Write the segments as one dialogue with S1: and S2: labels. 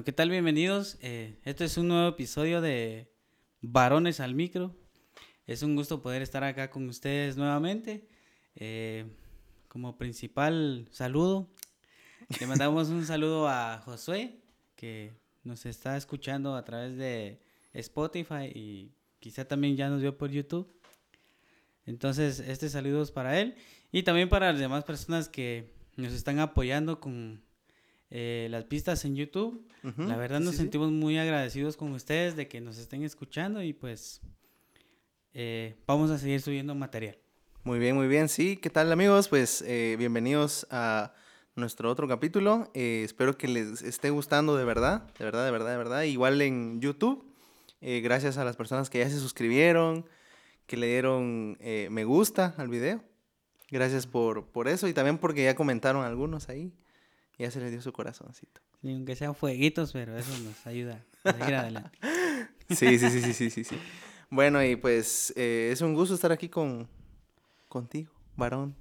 S1: Bueno, ¿qué tal? Bienvenidos. Eh, este es un nuevo episodio de Varones al Micro. Es un gusto poder estar acá con ustedes nuevamente. Eh, como principal saludo, le mandamos un saludo a Josué, que nos está escuchando a través de Spotify y quizá también ya nos vio por YouTube. Entonces, este saludo es para él y también para las demás personas que nos están apoyando con eh, las pistas en YouTube. La verdad nos sentimos muy agradecidos con ustedes de que nos estén escuchando y pues eh, vamos a seguir subiendo material.
S2: Muy bien, muy bien. Sí, ¿qué tal amigos? Pues eh, bienvenidos a nuestro otro capítulo. espero que les esté gustando de verdad, de verdad, de verdad, de verdad. Igual en YouTube, gracias a las personas que ya se suscribieron, que le dieron me gusta al video. Gracias por, por eso y también porque ya comentaron algunos ahí. Ya se le dio su corazoncito.
S1: Sí, aunque sean fueguitos, pero eso nos ayuda a seguir adelante.
S2: sí, sí, sí, sí, sí, sí, Bueno, y pues eh, es un gusto estar aquí con contigo, varón.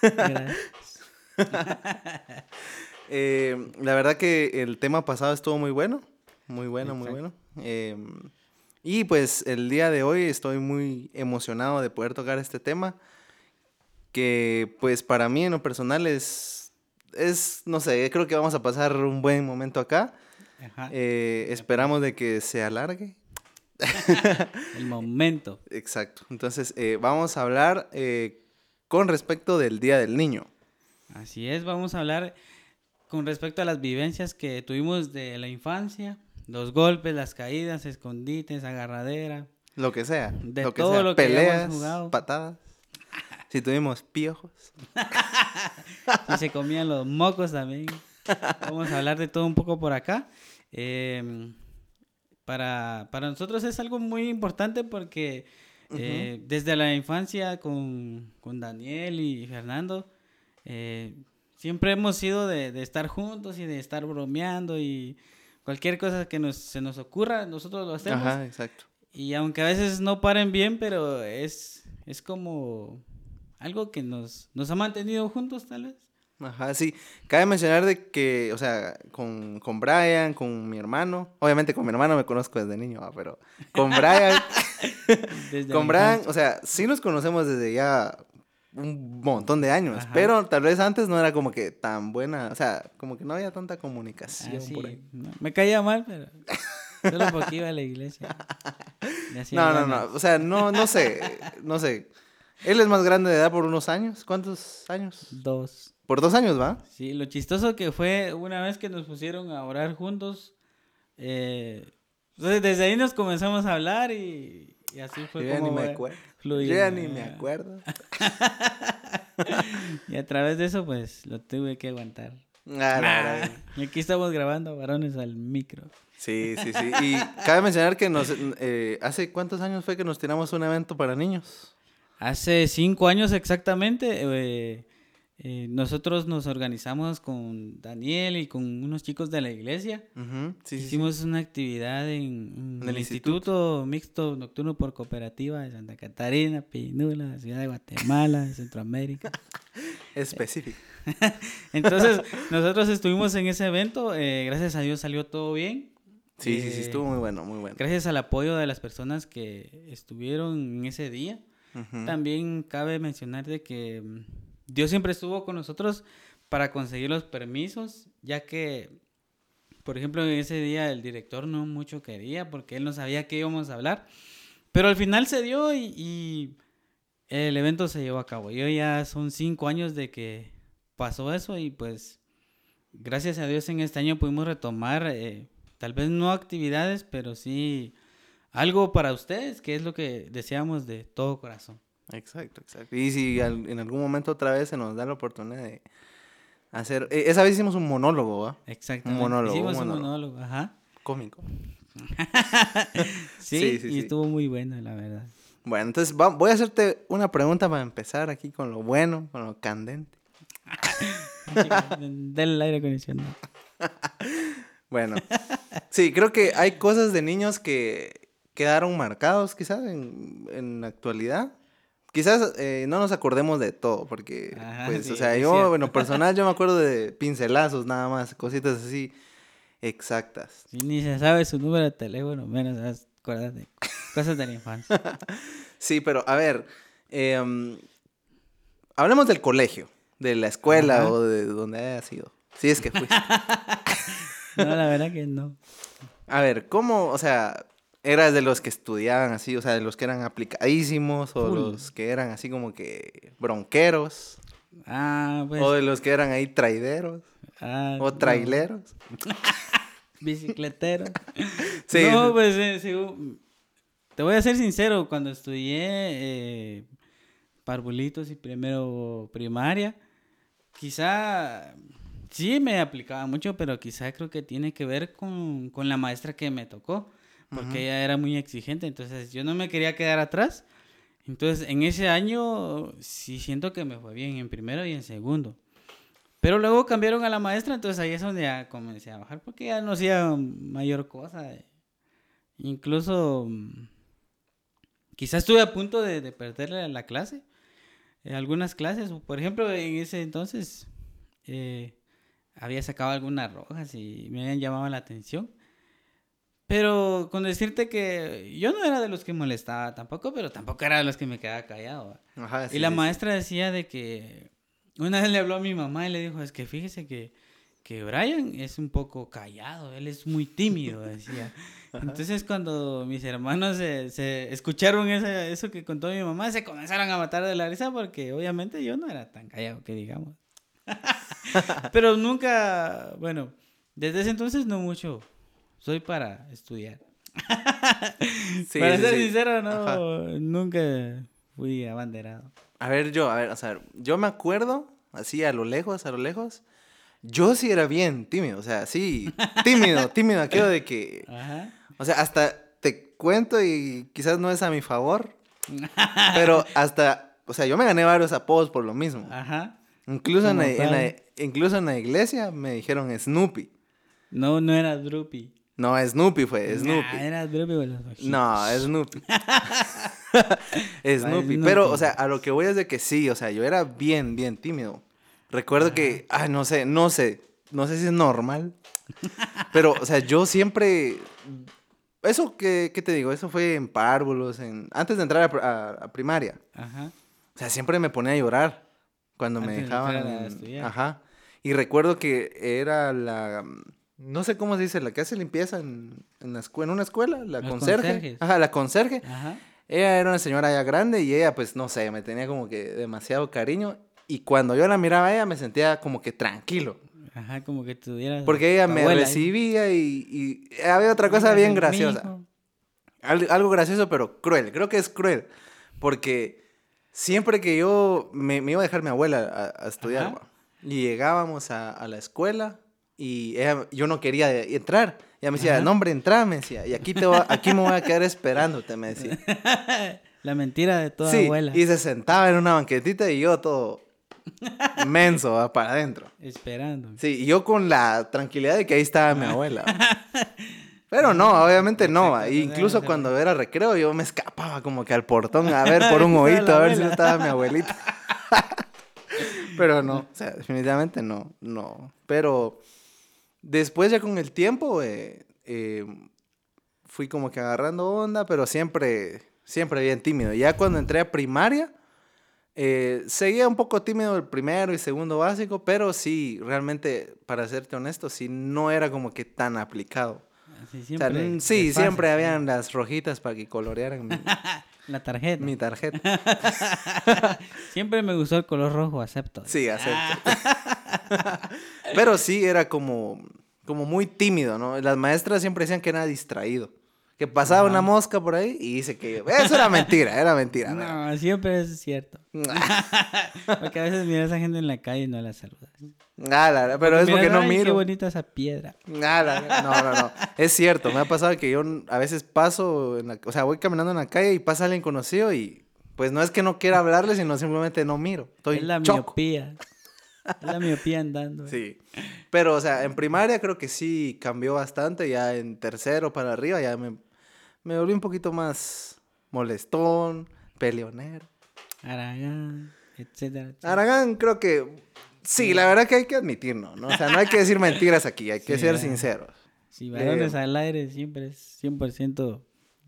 S2: Gracias. Eh, la verdad que el tema pasado estuvo muy bueno, muy bueno, muy bueno. Em, y pues el día de hoy estoy muy emocionado de poder tocar este tema, que pues para mí en lo personal es es, no sé, creo que vamos a pasar un buen momento acá. Eh, esperamos de que se alargue.
S1: El momento.
S2: Exacto. Entonces, eh, vamos a hablar eh, con respecto del Día del Niño.
S1: Así es, vamos a hablar con respecto a las vivencias que tuvimos de la infancia, los golpes, las caídas, escondites, agarradera.
S2: Lo que sea. De lo que todo lo que Peleas, patadas. Si tuvimos piojos.
S1: si se comían los mocos también. Vamos a hablar de todo un poco por acá. Em, para, nosotros es algo muy importante porque eh, desde la infancia con, Daniel y Fernando, eh, siempre hemos sido de, estar juntos y de estar bromeando y cualquier cosa que nos, se nos ocurra, nosotros lo hacemos. Ajá, exacto. Y aunque a veces no paren bien, pero es, es como algo que nos, nos ha mantenido juntos, tal vez.
S2: Ajá, sí. Cabe mencionar de que, o sea, con, con Brian, con mi hermano, obviamente con mi hermano me conozco desde niño, pero con Brian, con Brian, o sea, sí nos conocemos desde ya un montón de años, pero tal vez antes no era como que tan buena, o sea, como que no había tanta comunicación ah, por ahí.
S1: me caía mal, pero solo porque iba a la iglesia.
S2: No, no, no, o sea, no, no sé, no sé. Él es más grande de edad por unos años. ¿Cuántos años?
S1: Dos.
S2: Por dos años, ¿va?
S1: Sí, lo chistoso que fue una vez que nos pusieron a orar juntos. Eh, desde ahí nos comenzamos a hablar y, así fue
S2: Yo
S1: como.
S2: Ya ni me acuerdo. Yo ya ni me acuerdo.
S1: y a través de eso, pues lo tuve que aguantar. Ah, y aquí estamos grabando varones al micro.
S2: Sí, sí, sí. Y cabe mencionar que nos, eh, hace cuántos años fue que nos tiramos un evento para niños.
S1: Hace cinco años exactamente, eh, eh, nosotros nos organizamos con Daniel y con unos chicos de la iglesia. Hicimos una actividad en, el instituto? Mixto Nocturno por Cooperativa de Santa Catarina, Pinula, Ciudad de Guatemala, Centroamérica.
S2: Específico.
S1: Entonces, nosotros estuvimos en ese evento. Eh, gracias a Dios salió todo bien.
S2: Sí, sí, sí, estuvo muy bueno, muy bueno.
S1: Gracias al apoyo de las personas que estuvieron en ese día. También cabe mencionar de que mm, Dios siempre estuvo con nosotros para conseguir los permisos, ya que, por ejemplo, ese día el director no mucho quería porque él no sabía qué íbamos a hablar, pero al final se dio y, el evento se llevó a cabo. Yo ya son cinco años de que pasó eso y pues gracias a Dios en este año pudimos retomar, eh, tal vez no actividades, pero sí algo para ustedes, que es lo que deseamos de todo corazón.
S2: Exacto, exacto. Y si en algún momento otra vez se nos da la oportunidad de hacer... E, esa vez hicimos un monólogo, ¿va?
S1: Exacto. Un monólogo. Hicimos un monólogo, ajá.
S2: Cómico.
S1: sí, sí, y estuvo muy bueno, la verdad.
S2: Bueno, entonces voy a hacerte una pregunta para empezar aquí con lo bueno, con lo candente.
S1: Del aire acondicionado.
S2: bueno, sí, creo que hay cosas de niños que quedaron marcados quizás en, en la actualidad. Quizás eh, no nos acordemos de todo, porque, pues, o sea, yo, bueno, personal, yo me acuerdo de pincelazos nada más, cositas así. exactas.
S1: Si ni se sabe su número de teléfono, menos esas cosas de, cosas de la infancia.
S2: Sí, pero a ver, em, hablemos del colegio, de la escuela
S1: Ajá.
S2: o de donde haya sido. Si es que fuiste.
S1: No, la verdad que no.
S2: A ver, ¿cómo, o sea, eras de los que estudiaban así, o sea, de los que eran aplicadísimos o
S1: Full.
S2: los que eran así como que bronqueros
S1: Ah, pues.
S2: o de los que eran ahí traideros
S1: ah,
S2: o
S1: no,
S2: traileros?
S1: bicicletero.
S2: Sí,
S1: No, pues eh, sí, te voy a ser sincero, cuando estudié eh, parvulitos y primero primaria, quizá sí me aplicaba mucho, pero quizá creo que tiene que ver con, con la maestra que me tocó, porque
S2: Ujú.
S1: ella era muy exigente, entonces yo no me quería quedar atrás. Entonces, en ese año sí siento que me fue bien en primero y en segundo. Pero luego cambiaron a la maestra, entonces ahí es donde ya comencé a bajar, porque ya no hacía mayor cosa. Incluso, mm, quizás estuve a punto de, de perderle la clase, eh, algunas clases. Por ejemplo, en ese entonces eh, había sacado algunas rojas y me habían llamado la atención. Pero con decirte que yo no era de los que molestaba tampoco, pero tampoco era de los que me quedaba callado. y la
S2: sí,
S1: maestra decía de que una vez le habló a mi mamá y le dijo, es que fíjese que, que Brian es un poco callado, él es muy tímido, decía. Entonces cuando mis hermanos se, se escucharon eso que contó mi mamá, se comenzaron a matar de la risa porque obviamente yo no era tan callado que digamos. Pero nunca, bueno, desde ese entonces no mucho. Soy para estudiar.
S2: Sí,
S1: para
S2: sí,
S1: ser
S2: sí.
S1: sincero, no,
S2: Ajá.
S1: nunca fui abanderado.
S2: A ver, yo, a ver, o sea, yo me acuerdo, así a lo lejos, a lo lejos, yo sí era bien tímido, o sea, sí, tímido, tímido, aquello de que,
S1: Ajá.
S2: o sea, hasta te cuento y quizás no es a mi favor, pero hasta, o sea, yo me gané varios apodos por lo mismo.
S1: Ajá.
S2: Incluso en, la, incluso en la iglesia me dijeron Snoopy.
S1: No, no era Droopy.
S2: No, Snoopy fue, Snoopy.
S1: Nah, era Droopy con los.
S2: No, Snoopy. Snoopy.
S1: Snoopy.
S2: Pero, o sea, a lo que voy es de que sí, o sea, yo era bien, bien tímido. Recuerdo que, ay, no sé, no sé, no sé si es normal. Pero, o sea, yo siempre. Eso que, ¿qué te digo? Eso fue en párvulos, en, antes de entrar a, pr- a- a primaria.
S1: Ajá.
S2: O sea, siempre me ponía a llorar cuando me
S1: Antes de
S2: dejaban.
S1: estudiar.
S2: Ajá. Y recuerdo que era la. No sé cómo se dice, la que hace limpieza en, en, la escue- en una escuela, la
S1: Los
S2: conserje.
S1: conserjes.
S2: Ajá, la conserje.
S1: Ajá.
S2: Ella era una señora ya grande y ella, pues, no sé, me tenía como que demasiado cariño. Y cuando yo la miraba a ella, me sentía como que tranquilo.
S1: Ajá, como que tuvieras.
S2: Porque ella me
S1: abuela ahí.
S2: recibía y, y había otra cosa bien graciosa. Al- algo gracioso, pero cruel. Creo que es cruel. Porque siempre que yo me, me iba a dejar mi abuela a, a estudiar, y llegábamos a, a la escuela y ella- yo no quería entrar. Ella me decía,
S1: Ajá.
S2: no, hombre, entra, me decía. Y aquí, te voy a- aquí me voy a quedar esperándote, me decía.
S1: La mentira de toda
S2: sí,
S1: abuela.
S2: y se sentaba en una banquetita y yo todo menso va, para adentro.
S1: Esperando.
S2: Sí, y yo con la tranquilidad de que ahí estaba mi abuela. va. Pero no, obviamente no. va. Incluso
S1: no,
S2: cuando era recreo, yo me escapaba como que al portón a ver por un oído, a ver si
S1: abuela.
S2: estaba mi abuelita. Pero no, o sea, definitivamente no, no. Pero después ya con el tiempo eh, eh, fui como que agarrando onda, pero siempre, siempre bien tímido. Ya cuando entré a primaria, eh, seguía un poco tímido el primero y segundo básico, pero sí, realmente, para serte honesto, sí, no era como que tan aplicado.
S1: Así
S2: O sea,
S1: siempre.
S2: sí, siempre habían las rojitas para que colorearan mi,
S1: La tarjeta.
S2: mi tarjeta.
S1: Siempre me gustó el color rojo, acepto.
S2: Sí, acepto. Pero sí, era como, como muy tímido, ¿no? Las maestras siempre decían que era distraído. Que pasaba una mosca por ahí y dice que eso era mentira, era mentira.
S1: No, siempre es cierto. Porque a veces miras a gente en la calle y no la saludas.
S2: Ah, la- pero es porque
S1: Miras,
S2: no
S1: "Ay, Qué
S2: miro.
S1: bonita esa piedra.
S2: Ah, la- No, no, no. Es cierto, me ha pasado que yo a veces paso, en la- o sea, voy caminando en la calle y pasa alguien conocido y pues no es que no quiera hablarle, sino simplemente no miro. Estoy
S1: es la
S2: choco.
S1: miopía. Es la miopía andando.
S2: Sí. Pero, o sea, en primaria creo que sí cambió bastante. Ya en tercero para arriba ya me, me volví un poquito más molestón, peleonero.
S1: Aragán, etcétera. etcétera.
S2: Aragán creo que sí, la verdad que hay que admitirlo, ¿no? O sea, no hay que decir mentiras aquí, hay que
S1: Sí,
S2: ser
S1: ¿verdad?
S2: sinceros.
S1: Sí, varones
S2: Eh,
S1: al aire siempre es 100%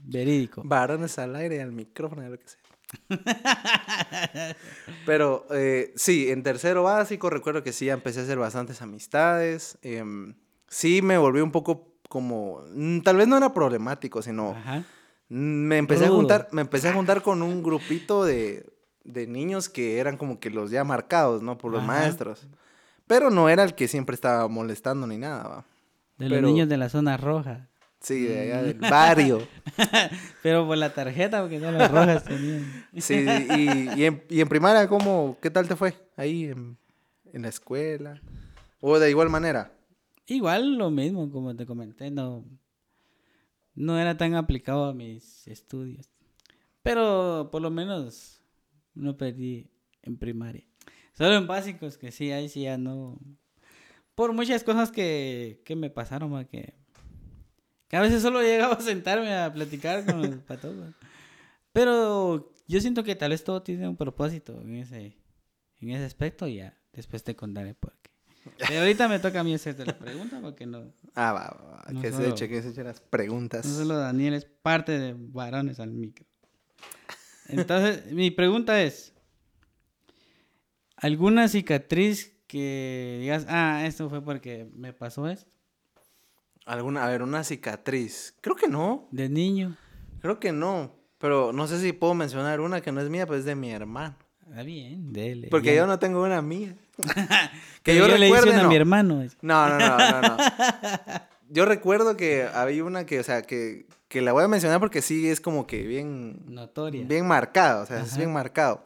S1: verídico.
S2: Varones al aire, al micrófono, lo que sea. Pero eh, sí, en tercero básico recuerdo que sí, ya empecé a hacer bastantes amistades. em, sí, me volví un poco como, mm, tal vez no era problemático, sino
S1: Ajá.
S2: me empecé a juntar, me empecé a juntar con un grupito de, de niños que eran como que los ya marcados, ¿no? Por los
S1: Ajá.
S2: maestros. Pero no era el que siempre estaba molestando ni nada, ¿va?
S1: De
S2: Pero-
S1: los niños de la zona roja.
S2: Sí, de allá
S1: Mm.
S2: del barrio.
S1: Pero por la tarjeta, porque no las rojas tenían.
S2: Sí, y, y en, y en primaria, ¿cómo, qué tal te fue? Ahí en, en la escuela. O de igual manera.
S1: Igual lo mismo, como te comenté, no, no era tan aplicado a mis estudios. Pero por lo menos no perdí en primaria. Solo en básicos, que sí, ahí sí ya no. Por muchas cosas que, que me pasaron, ma, que, que a veces solo llegaba a sentarme a platicar con los patos. ma. Pero yo siento que tal vez todo tiene un propósito en ese, en ese aspecto y ya después te contaré por qué. Pero ahorita me toca a mí hacerte la pregunta porque no,
S2: Ah, va, va, va,
S1: No
S2: que se
S1: solo-
S2: eche, que se eche las preguntas.
S1: no solo Daniel es parte de varones al micro. Entonces, mi pregunta es, ¿alguna cicatriz que digas, ah, esto fue porque me pasó esto?
S2: ¿Alguna, a ver, una cicatriz? Creo que no.
S1: De niño.
S2: Creo que no. Pero no sé si puedo mencionar una que no es mía, pues es de mi hermano.
S1: Ah, bien, dele.
S2: Porque
S1: bien.
S2: yo no tengo una mía. que yo
S1: le a
S2: no.
S1: mi hermano.
S2: No, no, no, no, no. Yo recuerdo que había una que, o sea, que, que la voy a mencionar porque sí es como que bien,
S1: Notoria.
S2: bien marcado, o sea, es bien marcado.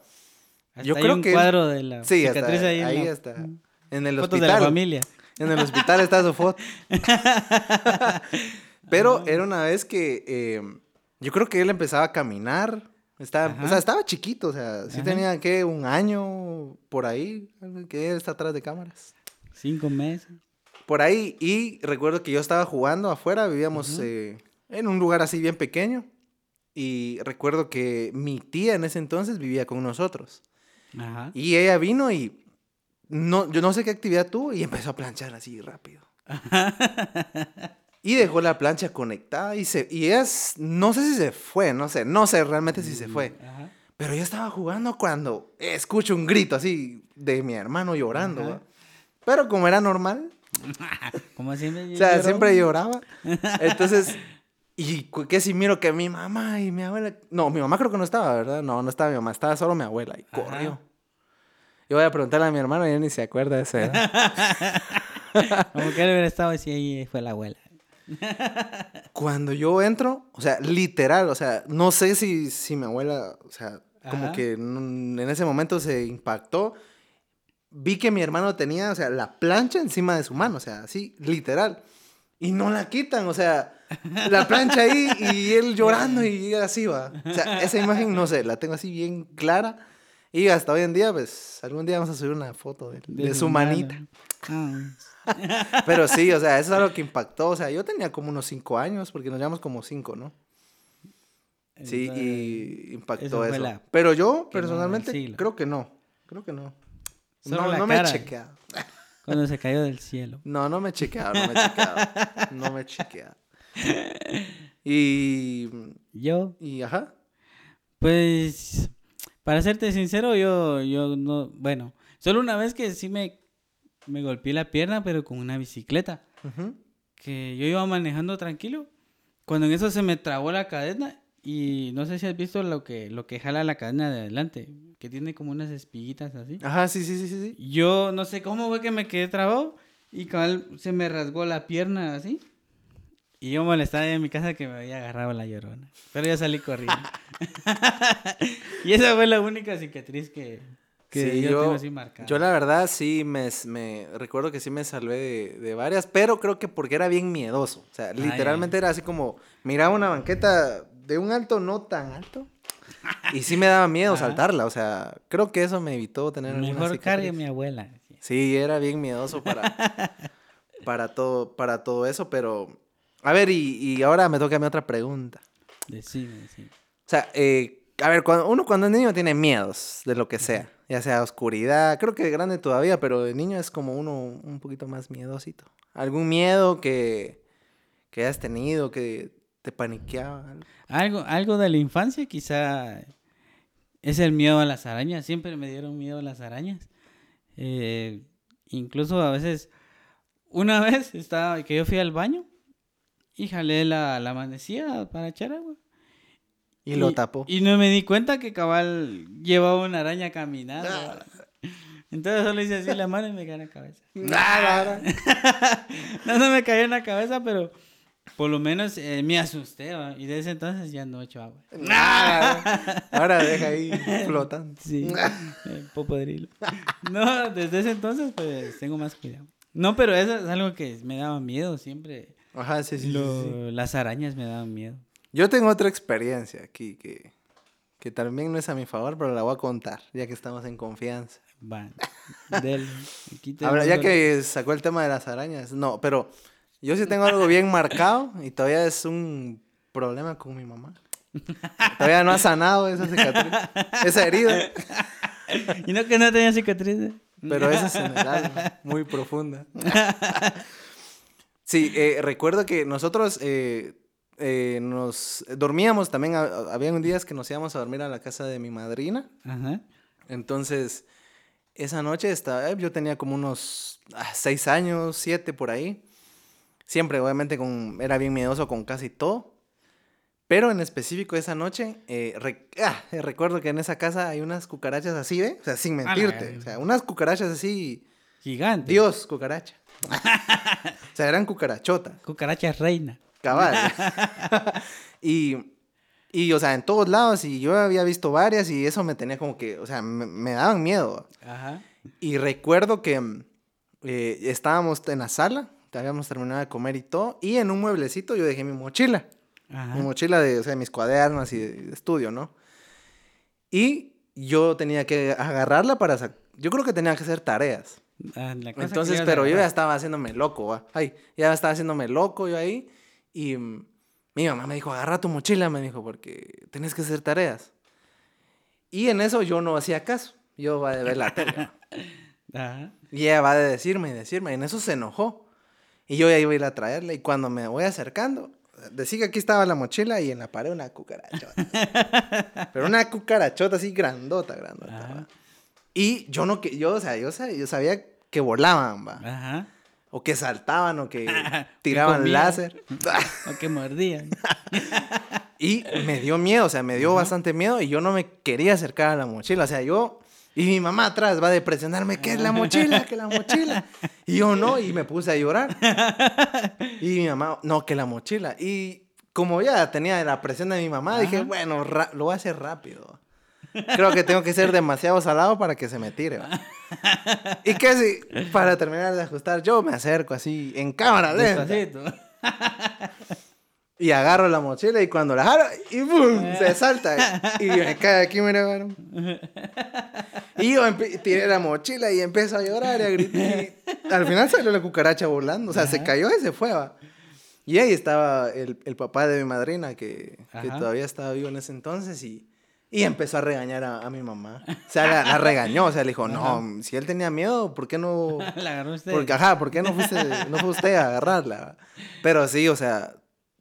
S1: Hasta
S2: yo
S1: hay
S2: creo
S1: un
S2: que
S1: cuadro de la
S2: Sí, hasta
S1: cicatriz ahí, en
S2: ahí
S1: la-
S2: está. En el
S1: Fotos de la
S2: hospital.
S1: familia.
S2: En el hospital está su foto. Pero era una vez que eh, yo creo que él empezaba a caminar. Estaba, o sea, estaba chiquito, o sea, sí
S1: Ajá.
S2: tenía que un año por ahí, que él está atrás de cámaras.
S1: Cinco meses.
S2: Por ahí, y recuerdo que yo estaba jugando afuera, vivíamos eh, en un lugar así bien pequeño. Y recuerdo que mi tía en ese entonces vivía con nosotros.
S1: Ajá.
S2: Y ella vino y no, yo no sé qué actividad tuvo y empezó a planchar así rápido. Y dejó la plancha conectada y se y es no sé si se fue, no sé, no sé realmente si se fue,
S1: Ajá.
S2: pero yo estaba jugando cuando escucho un grito así de mi hermano llorando. ¿va? Pero como era normal,
S1: Como siempre.
S2: o sea,
S1: lloró.
S2: siempre lloraba. Entonces, y que si miro que mi mamá y mi abuela, no, mi mamá creo que no estaba, ¿verdad? No, no estaba mi mamá, estaba solo mi abuela y
S1: Ajá.
S2: corrió. Yo voy a preguntarle a mi hermano y él ni se acuerda de eso. ¿verdad?
S1: Como que él hubiera estado así ahí fue la abuela.
S2: Cuando yo entro, o sea, literal, o sea, no sé si, si mi abuela, o sea, como
S1: Ajá.
S2: que en ese momento se impactó. Vi que mi hermano tenía, o sea, la plancha encima de su mano, o sea, así, literal. Y no la quitan, o sea, la plancha ahí y él llorando y así va. O sea, esa imagen, no sé, la tengo así bien clara. Y hasta hoy en día, pues, algún día vamos a subir una foto de, de su
S1: mano.
S2: manita. Pero sí, o sea, eso es algo que impactó. O sea, yo tenía como unos cinco años, porque nos llevamos como cinco, ¿no? Sí,
S1: Entonces,
S2: y impactó
S1: eso
S2: Pero yo, personalmente, creo que no. Creo que no.
S1: Solo
S2: no, no me he chequeado.
S1: Cuando se cayó del cielo.
S2: No, no me he chequeado, no me he chequeado. No me he chequeado. Y,
S1: Yo,
S2: y ajá.
S1: pues, para serte sincero, yo, yo no, bueno, solo una vez que sí me, me golpeé la pierna, pero con una bicicleta, que yo iba manejando tranquilo, cuando en eso se me trabó la cadena y no sé si has visto lo que, lo que jala la cadena de adelante, que tiene como unas espiguitas así.
S2: Ajá, sí, sí, sí, sí. sí.
S1: Yo no sé cómo fue que me quedé trabado y cabal se me rasgó la pierna así. Y yo molestaba en mi casa que me había agarrado la llorona. Pero ya salí corriendo. y esa fue la única cicatriz que, que
S2: Sí,
S1: yo,
S2: yo- la verdad sí me, me recuerdo que sí me salvé de, de varias, pero creo que porque era bien miedoso. O sea, literalmente era así como, miraba una banqueta de un alto no tan alto. Y sí me daba miedo
S1: Ajá.
S2: saltarla. O sea, creo que eso me evitó tener
S1: Mejor cargue mi abuela.
S2: Sí, era bien miedoso para, para, todo, para todo eso, pero... A ver, y, y ahora me toca a mí otra pregunta.
S1: Decime, decime.
S2: O sea, eh, a ver, cuando, uno cuando es niño tiene miedos de lo que sea, ya sea oscuridad, creo que de grande todavía, pero de niño es como uno un poquito más miedosito. ¿Algún miedo que, que hayas tenido, que te paniqueaba.
S1: Algo, algo de la infancia quizá es el miedo a las arañas. Siempre me dieron miedo a las arañas. Eh, incluso a veces, una vez estaba que yo fui al baño y jalé la, la manecilla para echar agua.
S2: Y, lo tapó.
S1: Y no me di cuenta que cabal llevaba una araña caminando.
S2: Ah.
S1: Entonces solo hice así la mano y me cayó en la cabeza.
S2: Nada.
S1: No, no me cayó en la cabeza, pero por lo menos eh, me asusté. ¿va? Y desde entonces ya no echo agua.
S2: Nada. Ahora deja ahí flotando.
S1: Sí, eh, popodrilo. No, desde ese entonces pues tengo más cuidado. No, pero eso es algo que me daba miedo siempre.
S2: Ajá, sí, sí, sí,
S1: Lo-
S2: sí.
S1: Las arañas me daban miedo.
S2: Yo tengo otra experiencia aquí que, que también no es a mi favor, pero la voy a contar, ya que estamos en confianza.
S1: Van. Del,
S2: Ahora, ya que sacó el tema de las arañas, no, pero yo sí tengo algo bien marcado y todavía es un problema con mi mamá. Todavía no ha sanado esa cicatriz, esa herida,
S1: Y no que no tenía cicatrices.
S2: pero esa es en el alma, muy profunda. Sí, eh, recuerdo que nosotros eh, eh, nos dormíamos también, ha- había días que nos íbamos a dormir a la casa de mi madrina.
S1: Ajá.
S2: Entonces, esa noche estaba, yo tenía como unos ah, seis años, siete por ahí. Siempre, obviamente, con, era bien miedoso con casi todo. Pero en específico esa noche, eh, re- ah, eh, recuerdo que en esa casa hay unas cucarachas así, ¿ve? O sea, sin mentirte. O sea, unas cucarachas así,
S1: Gigante.
S2: Dios, cucaracha. o sea, eran cucarachota.
S1: Cucaracha reina.
S2: Cabal. y, y, o sea, en todos lados, y yo había visto varias, y eso me tenía como que, o sea, me, me daban miedo.
S1: Ajá.
S2: Y recuerdo que eh, estábamos en la sala, habíamos terminado de comer y todo, y en un mueblecito yo dejé mi mochila.
S1: Ajá.
S2: Mi mochila de, o sea, mis cuadernos y de, de estudio, ¿no? Y yo tenía que agarrarla para sac- Yo creo que tenía que hacer tareas.
S1: Ah, la cosa
S2: Entonces, pero yo ya estaba haciéndome loco, va. Ay, ya estaba haciéndome loco yo ahí. Y mm, mi mamá me dijo, agarra tu mochila, me dijo, porque tenés que hacer tareas. Y en eso yo no hacía caso. Yo va de ver la.
S1: Ajá.
S2: Y ella va de decirme y decirme. Y en eso se enojó. Y yo ya iba a ir a traerla. Y cuando me voy acercando, decía que aquí estaba la mochila y en la pared una cucarachota. Pero una cucarachota así grandota, grandota. Y yo no yo, o sea, yo sabía, yo sabía que volaban, va.
S1: Ajá.
S2: O que saltaban o que tiraban láser.
S1: O que mordían.
S2: Y me dio miedo, o sea, me dio bastante miedo y yo no me quería acercar a la mochila. O sea, yo. Y mi mamá atrás va de presionarme, ¿qué es la mochila? ¿Qué es la mochila? Y yo no, y me puse a llorar. Y mi mamá, no, que la mochila. Y como ya tenía la presión de mi mamá, dije, bueno, lo voy a hacer rápido. Creo que tengo que ser demasiado salado para que se me tire. va. Y que si, para terminar de ajustar, yo me acerco así, en cámara lenta. Y agarro la mochila y cuando la jalo, y ¡boom! Se salta. Y me cae aquí, mira, varón. Y yo tiré la mochila y empiezo a llorar y a gritar. Y al final salió la cucaracha volando. O sea, se
S1: Ajá.
S2: cayó y se fue, va. Y ahí estaba el, el papá de mi madrina, que, que todavía estaba vivo en ese entonces, y, y empezó a regañar a, a mi mamá. O sea, la, la regañó, o sea, le dijo, no, si él tenía miedo, ¿por qué no...?
S1: La agarró usted.
S2: Porque, ajá, ¿por qué no, fuiste, no fue usted a agarrarla? Pero sí, o sea,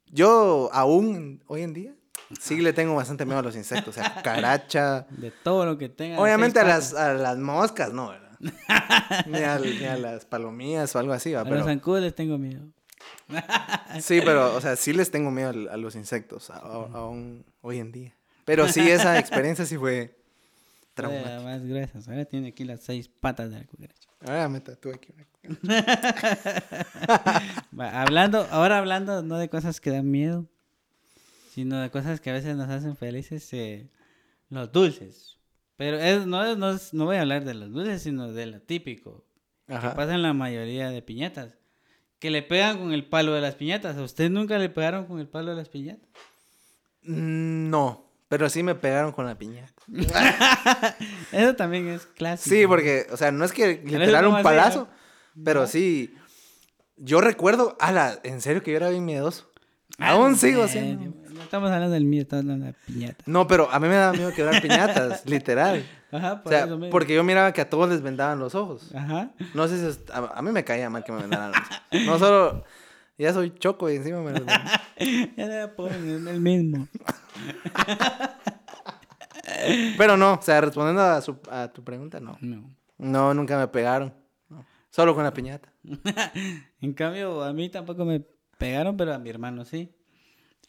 S2: yo aún, hoy en día, sí le tengo bastante miedo a los insectos. O sea, cucaracha.
S1: De todo lo que tenga.
S2: Obviamente a las, a las moscas, no, ¿verdad? ni, a, ni a las palomillas o algo así, ¿va?
S1: A los
S2: Pero,
S1: zancudos les tengo miedo.
S2: sí, pero, o sea, sí les tengo miedo al- a, los insectos, a- a- aún hoy en día. Pero sí, esa experiencia sí fue traumática.
S1: más gruesas. Ahora tiene aquí las seis patas de la cucaracha.
S2: Ahora me tatué aquí.
S1: Va, hablando, ahora hablando no de cosas que dan miedo, sino de cosas que a veces nos hacen felices, eh, los dulces. Pero es, no, no, no voy a hablar de los dulces, sino de lo típico. Que
S2: Ajá.
S1: pasa en la mayoría de piñatas. Que le pegan con el palo de las piñatas. ¿A usted nunca le pegaron con el palo de las piñatas?
S2: Mm, No, pero sí me pegaron con la piñata.
S1: Eso también es clásico.
S2: Sí, porque, o sea, no es que literal un
S1: así,
S2: palazo,
S1: ¿no?
S2: pero sí. Yo recuerdo, ala, en serio que yo era bien miedoso.
S1: Ah,
S2: Aún sigo siendo.
S1: No estamos hablando del mío, estamos hablando de la piñata.
S2: No, pero a mí me daba miedo quebrar piñatas, literal.
S1: Ajá,
S2: O
S1: por
S2: sea,
S1: eso
S2: porque yo miraba que a todos les vendaban los ojos.
S1: Ajá.
S2: No sé si es- a, a mí me caía mal que me vendaran los ojos. No solo Ya soy choco y encima me lo
S1: ya ponen el mismo.
S2: Pero no, o sea, respondiendo a, su- a tu pregunta, no.
S1: No.
S2: No, nunca me pegaron. No. Solo con la piñata.
S1: En cambio, a mí tampoco me pegaron, pero a mi hermano sí.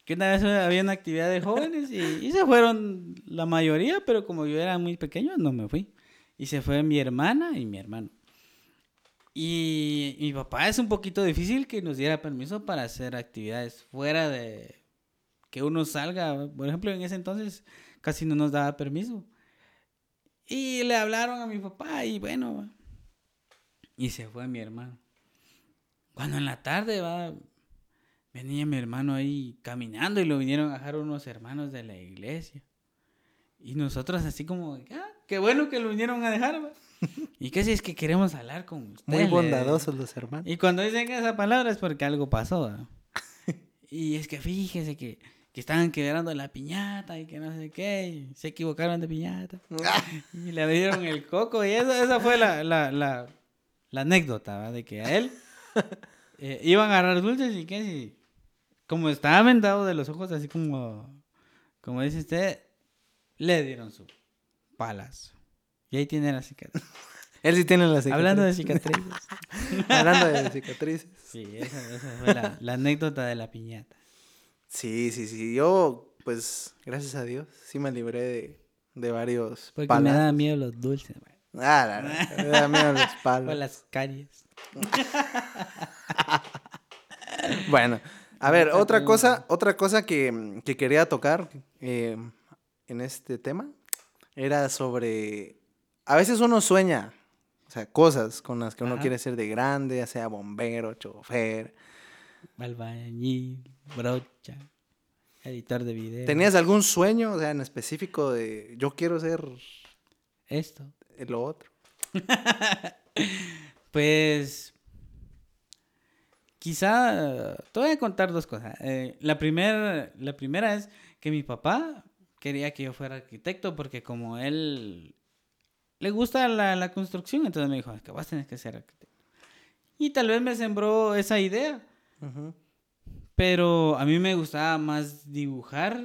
S1: Que una vez había una actividad de jóvenes y, y se fueron la mayoría, pero como yo era muy pequeño, no me fui. Y se fue mi hermana y mi hermano. Y mi papá es un poquito difícil que nos diera permiso para hacer actividades fuera de que uno salga. Por ejemplo, en ese entonces casi no nos daba permiso. Y le hablaron a mi papá y bueno, y se fue mi hermano. Cuando en la tarde va, venía mi hermano ahí caminando y lo vinieron a dejar unos hermanos de la iglesia. Y nosotros así como, ah, qué bueno que lo vinieron a dejar. va". ¿Y qué si es que queremos hablar con usted?
S2: Muy bondadosos los hermanos.
S1: Y cuando dicen esa palabra es porque algo pasó. va. y es que fíjese que, que estaban quebrando la piñata y que no sé qué. y se equivocaron de piñata. Y le dieron el coco. Y eso, esa fue la, la, la, la anécdota, ¿va? De que a él eh, iban a agarrar dulces y que si, como estaba vendado de los ojos, así como, como dice usted, le dieron su palazo. Y ahí tiene la cicatriz.
S2: Él sí tiene la cicatriz.
S1: Hablando de cicatrices.
S2: Hablando de cicatrices.
S1: Sí, esa, esa fue la, la anécdota de la piñata.
S2: Sí, sí, sí. Yo, pues, gracias a Dios, sí me libré de, de varios
S1: Porque me daban miedo los dulces, güey.
S2: Ah, la, la, me da miedo los
S1: O
S2: palos.
S1: las caries.
S2: Bueno, a ver,
S1: Otra
S2: cosa, otra cosa que, que quería tocar eh, en este tema era sobre. A veces uno sueña, o sea, cosas con las que uno
S1: Ajá.
S2: quiere ser de grande, ya sea bombero, chofer.
S1: Albañil, brocha, editor de video.
S2: ¿Tenías algún sueño, o sea, en específico de yo quiero ser
S1: Esto.
S2: lo otro?
S1: Pues. Quizá. Te voy a contar dos cosas. Eh, la, primer, la primera es que mi papá quería que yo fuera arquitecto porque, como él le gusta la, la construcción, entonces me dijo: Es que vas a tener que ser arquitecto. Y tal vez me sembró esa idea. Pero a mí me gustaba más dibujar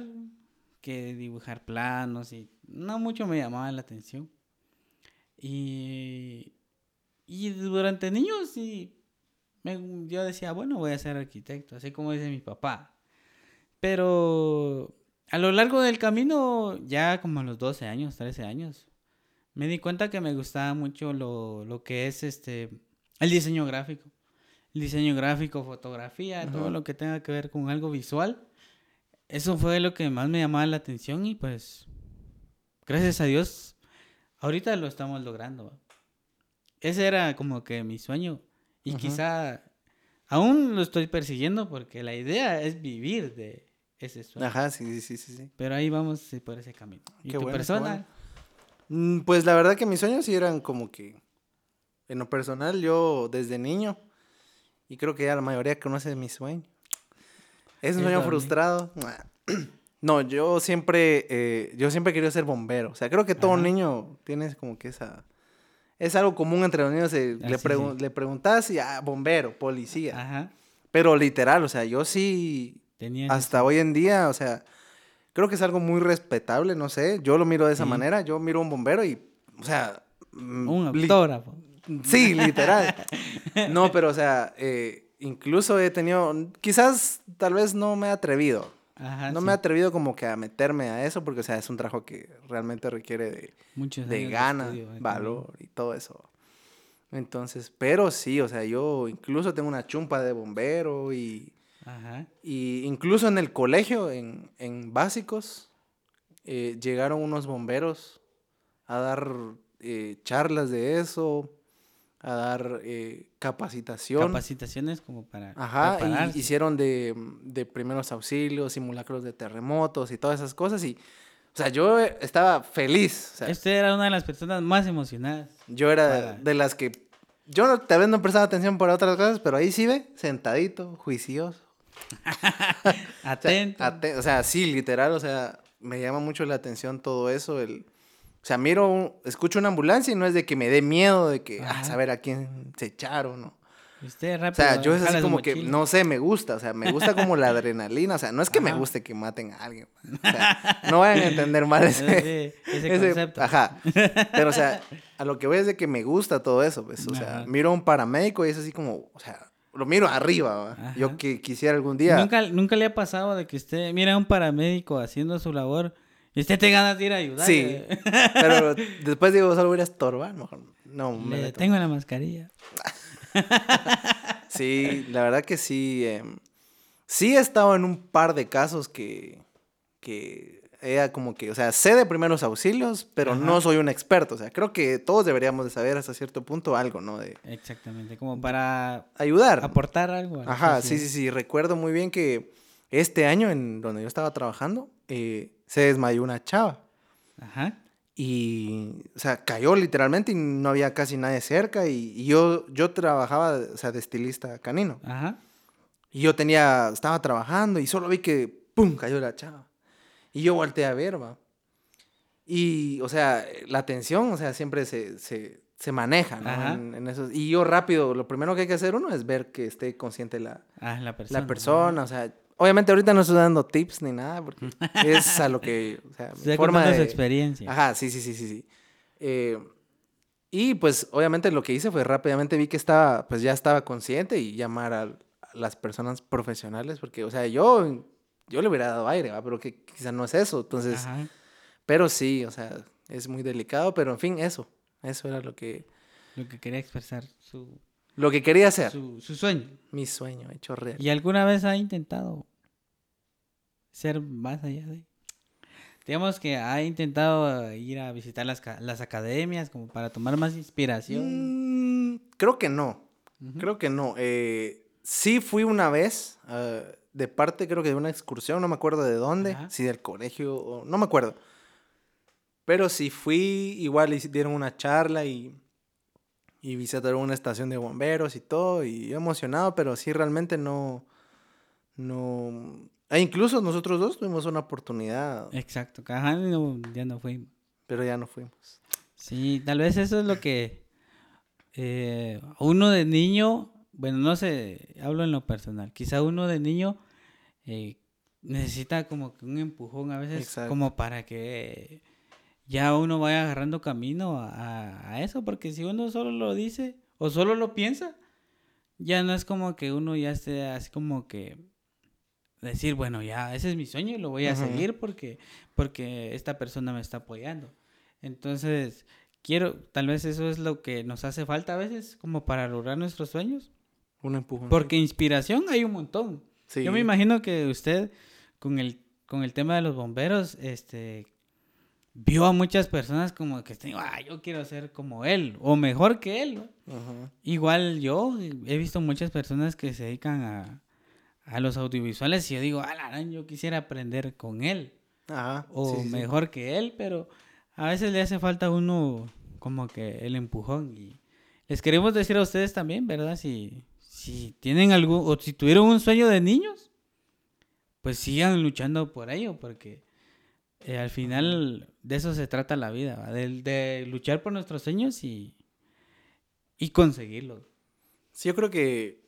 S1: que dibujar planos y no mucho me llamaba la atención. Y, y durante niños sí, me- yo decía, bueno, voy a ser arquitecto, así como dice mi papá. Pero a lo largo del camino, ya como a los 12 años, 13 años, me di cuenta que me gustaba mucho lo, lo que es este el diseño gráfico. El diseño gráfico, fotografía, todo lo que tenga que ver con algo visual. Eso fue lo que más me llamaba la atención y pues gracias a Dios ahorita lo estamos logrando. Ese era como que mi sueño y quizá aún lo estoy persiguiendo porque la idea es vivir de ese sueño.
S2: Ajá, sí, sí, sí, sí.
S1: Pero ahí vamos sí, por ese camino. ¿Y
S2: Qué
S1: tu
S2: bueno,
S1: persona?
S2: Mm, Pues la verdad que mis sueños sí eran como que, en lo personal, yo desde niño, y creo que ya la mayoría conoce mi sueño. Es un sueño frustrado. No, yo siempre, eh, yo siempre querido ser bombero. O sea, creo que todo
S1: Ajá.
S2: niño tiene como que esa... Es algo común entre los niños. eh,
S1: Ah,
S2: le, pregun-
S1: sí.
S2: le preguntas y, ah, bombero, policía.
S1: Ajá.
S2: Pero literal, o sea, yo sí
S1: Tenía
S2: hasta hoy en día, o sea, creo que es algo muy respetable, no sé, yo lo miro de esa
S1: Sí.
S2: manera, yo miro a un bombero y, o sea, mm,
S1: un
S2: li-
S1: autógrafo.
S2: sí, literal. No, pero o sea, eh, incluso he tenido, quizás tal vez no me he atrevido,
S1: Ajá,
S2: no
S1: sí.
S2: me he atrevido como que a meterme a eso, porque o sea, es un trabajo que realmente requiere de,
S1: Muchos
S2: de
S1: años
S2: gana,
S1: estudio, eh,
S2: valor y todo eso. Entonces, pero sí, o sea, yo incluso tengo una chumpa de bombero y...
S1: Ajá.
S2: Y incluso en el colegio, en, en básicos, eh, llegaron unos bomberos a dar eh, charlas de eso, a dar eh, capacitación.
S1: Capacitaciones como para
S2: Ajá, y hicieron de, de primeros auxilios, simulacros de terremotos y todas esas cosas. Y, o sea, yo eh, estaba feliz. o sea,
S1: Usted era una de las personas más emocionadas.
S2: yo era
S1: para-
S2: de las que... Yo tal vez no prestaba atención por otras cosas, pero ahí sí ve, sentadito, juicioso.
S1: Atento.
S2: Ate- o sea, sí, literal, o sea, me llama mucho la atención todo eso. El, o sea, miro, un- escucho una ambulancia y no es de que me dé miedo de que, ah, saber a quién se echaron, ¿no?
S1: Usted
S2: O
S1: rápido.
S2: sea, yo es así como que, no sé, me gusta, o sea, me gusta como la adrenalina, o sea, no es que me guste que maten a alguien, o sea, no vayan a entender mal ese,
S1: Sí, ese
S2: ese-
S1: concepto.
S2: Ajá, pero o sea, a lo que voy es de que me gusta todo eso, pues, o sea, miro a un paramédico y es así como, o sea, lo miro arriba, yo que quisiera algún día,
S1: ¿Nunca, nunca le ha pasado de que usted mira a un paramédico haciendo su labor y usted te ganas de ir a ayudar.
S2: Sí, pero después digo, solo voy a estorbar, mejor, no, me
S1: Le
S2: meto.
S1: tengo la mascarilla.
S2: Sí, la verdad que sí. em, sí he estado en un par de casos que, que era como que, o sea, sé de primeros auxilios, pero
S1: Ajá.
S2: no soy un experto. O sea, creo que todos deberíamos de saber hasta cierto punto algo, ¿no? De
S1: Exactamente, como para
S2: ayudar.
S1: aportar algo.
S2: Ajá, sí, sí, sí. Recuerdo muy bien que este año, en donde yo estaba trabajando, eh, se desmayó una chava.
S1: Ajá.
S2: Y, o sea, cayó literalmente y no había casi nadie cerca. Y, y yo, yo trabajaba, o sea, de estilista canino.
S1: Ajá.
S2: Y yo tenía, estaba trabajando y solo vi que, ¡pum!, cayó la chava. Y yo volteé a ver, va. Y, o sea, la tensión, o sea, siempre se, se, se maneja, ¿no? En, en esos- y yo rápido, lo primero que hay que hacer uno es ver que esté consciente la,
S1: Ah, la persona.
S2: la persona, o sea, obviamente ahorita no estoy dando tips ni nada, porque es a lo que, o sea, mi forma de...
S1: su experiencia.
S2: Ajá, sí, sí, sí, sí, sí. Eh, y pues obviamente lo que hice fue rápidamente vi que estaba, pues ya estaba consciente y llamar a, a las personas profesionales, porque, o sea, yo, yo le hubiera dado aire, ¿va? pero que quizá no es eso, entonces,
S1: Ajá.
S2: pero sí, o sea, es muy delicado, pero en fin, eso, eso era lo que,
S1: Lo que quería expresar, su,
S2: lo que quería hacer,
S1: su, su sueño.
S2: mi sueño hecho real.
S1: ¿Y alguna vez ha intentado ser más allá de? Digamos que ha intentado ir a visitar las, las academias como para tomar más inspiración.
S2: Mm, creo que no. Creo que no. Eh, sí fui una vez, ah, de parte creo que de una excursión, no me acuerdo de dónde,
S1: Ajá.
S2: si del colegio, o, no me acuerdo. Pero sí fui, igual dieron una charla y, y visitaron una estación de bomberos y todo, y emocionado, pero sí realmente no, no... E incluso nosotros dos tuvimos una oportunidad,
S1: Exacto, ajá, no, ya no fue.
S2: pero ya no fuimos.
S1: Sí, tal vez eso es lo que eh, uno de niño, bueno, no sé, hablo en lo personal, quizá uno de niño eh, necesita como que un empujón a veces
S2: Exacto.
S1: como para que ya uno vaya agarrando camino a, a eso, porque si uno solo lo dice o solo lo piensa, ya no es como que uno ya esté así como que decir, bueno, ya ese es mi sueño y lo voy a seguir porque, porque esta persona me está apoyando. Entonces, quiero, tal vez eso es lo que nos hace falta a veces como para lograr nuestros sueños,
S2: Un empujón.
S1: porque inspiración hay un montón.
S2: Sí.
S1: Yo me imagino que usted con el con el tema de los bomberos, este vio a muchas personas como que estén, ah, yo quiero ser como él o mejor que él. ¿no? Igual yo he visto muchas personas que se dedican a, a los audiovisuales y yo digo, ah, yo quisiera aprender con él
S2: Ajá.
S1: o
S2: sí, sí, sí.
S1: mejor que él, pero a veces le hace falta a uno como que el empujón y les queremos decir a ustedes también, ¿verdad? Si, si tienen algún o si tuvieron un sueño de niños, pues sigan luchando por ello porque eh, al final de eso se trata la vida. De, de luchar por nuestros sueños y, y conseguirlos.
S2: Sí, yo creo que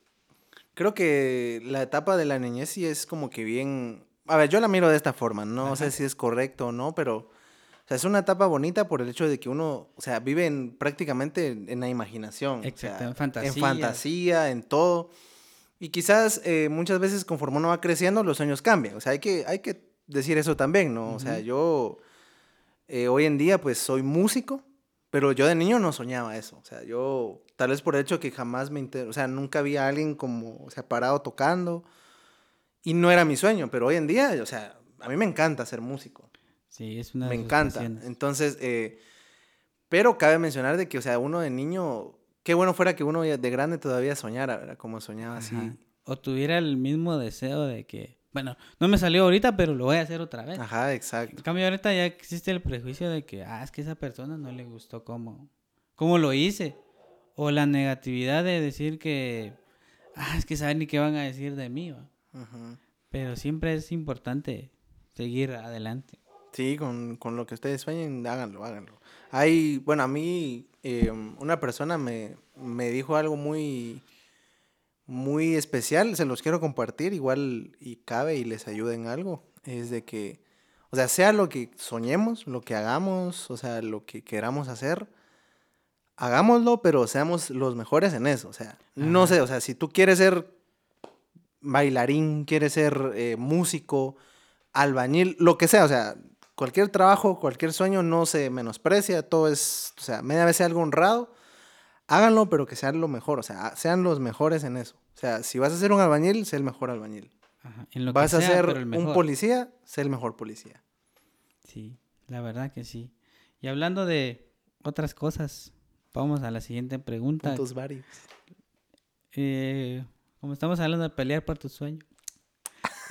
S2: creo que la etapa de la niñez sí es como que bien, a ver, yo la miro de esta forma, no
S1: Ajá.
S2: sé si es correcto o no, pero sea, es una etapa bonita por el hecho de que uno, o sea, vive en, prácticamente en, la imaginación, o
S1: Exacto,
S2: sea,
S1: en fantasía.
S2: en fantasía, en todo. Y quizás eh, muchas veces conforme uno va creciendo, los sueños cambian. O sea, hay que, hay que decir eso también, ¿no? O sea, yo eh, hoy en día pues soy músico, pero yo de niño no soñaba eso. O sea, yo tal vez por el hecho que jamás me inter... o sea, nunca había alguien como, o sea, parado tocando y no era mi sueño, pero hoy en día, o sea, a mí me encanta ser músico.
S1: Sí, es una
S2: me
S1: de
S2: encanta. Entonces, eh, pero cabe mencionar de que, o sea, uno de niño, qué bueno fuera que uno de grande todavía soñara, ¿verdad? Como soñaba así.
S1: O tuviera el mismo deseo de que, bueno, no me salió ahorita, pero lo voy a hacer otra vez.
S2: Ajá,
S1: En
S2: exacto.
S1: cambio, ahorita ya existe el prejuicio de que, ah, es que esa persona no le gustó cómo, cómo lo hice. O la negatividad de decir que, ah, es que saben ni qué van a decir de mí. va". Pero siempre es importante seguir adelante.
S2: Sí, con, con lo que ustedes sueñen, háganlo, háganlo. Hay, bueno, a mí eh, una persona me, me dijo algo muy, muy especial, se los quiero compartir, igual y cabe y les ayude en algo, es de que, o sea, sea lo que soñemos, lo que hagamos, o sea, lo que queramos hacer, hagámoslo, pero seamos los mejores en eso, o sea, no sé, o sea, si tú quieres ser bailarín, quieres ser eh, músico, albañil, lo que sea, o sea, cualquier trabajo, cualquier sueño no se menosprecia, todo es, o sea, media vez sea algo honrado, háganlo, pero que sean lo mejor, o sea, sean los mejores en eso. O sea, si vas a ser un albañil, sé el mejor albañil.
S1: Ajá, en lo que
S2: Vas a
S1: sea,
S2: ser un policía, sé el mejor policía.
S1: Sí, la verdad que sí. Y hablando de otras cosas, vamos a la siguiente pregunta.
S2: Puntos varios.
S1: Eh, como estamos hablando de pelear por tu sueño,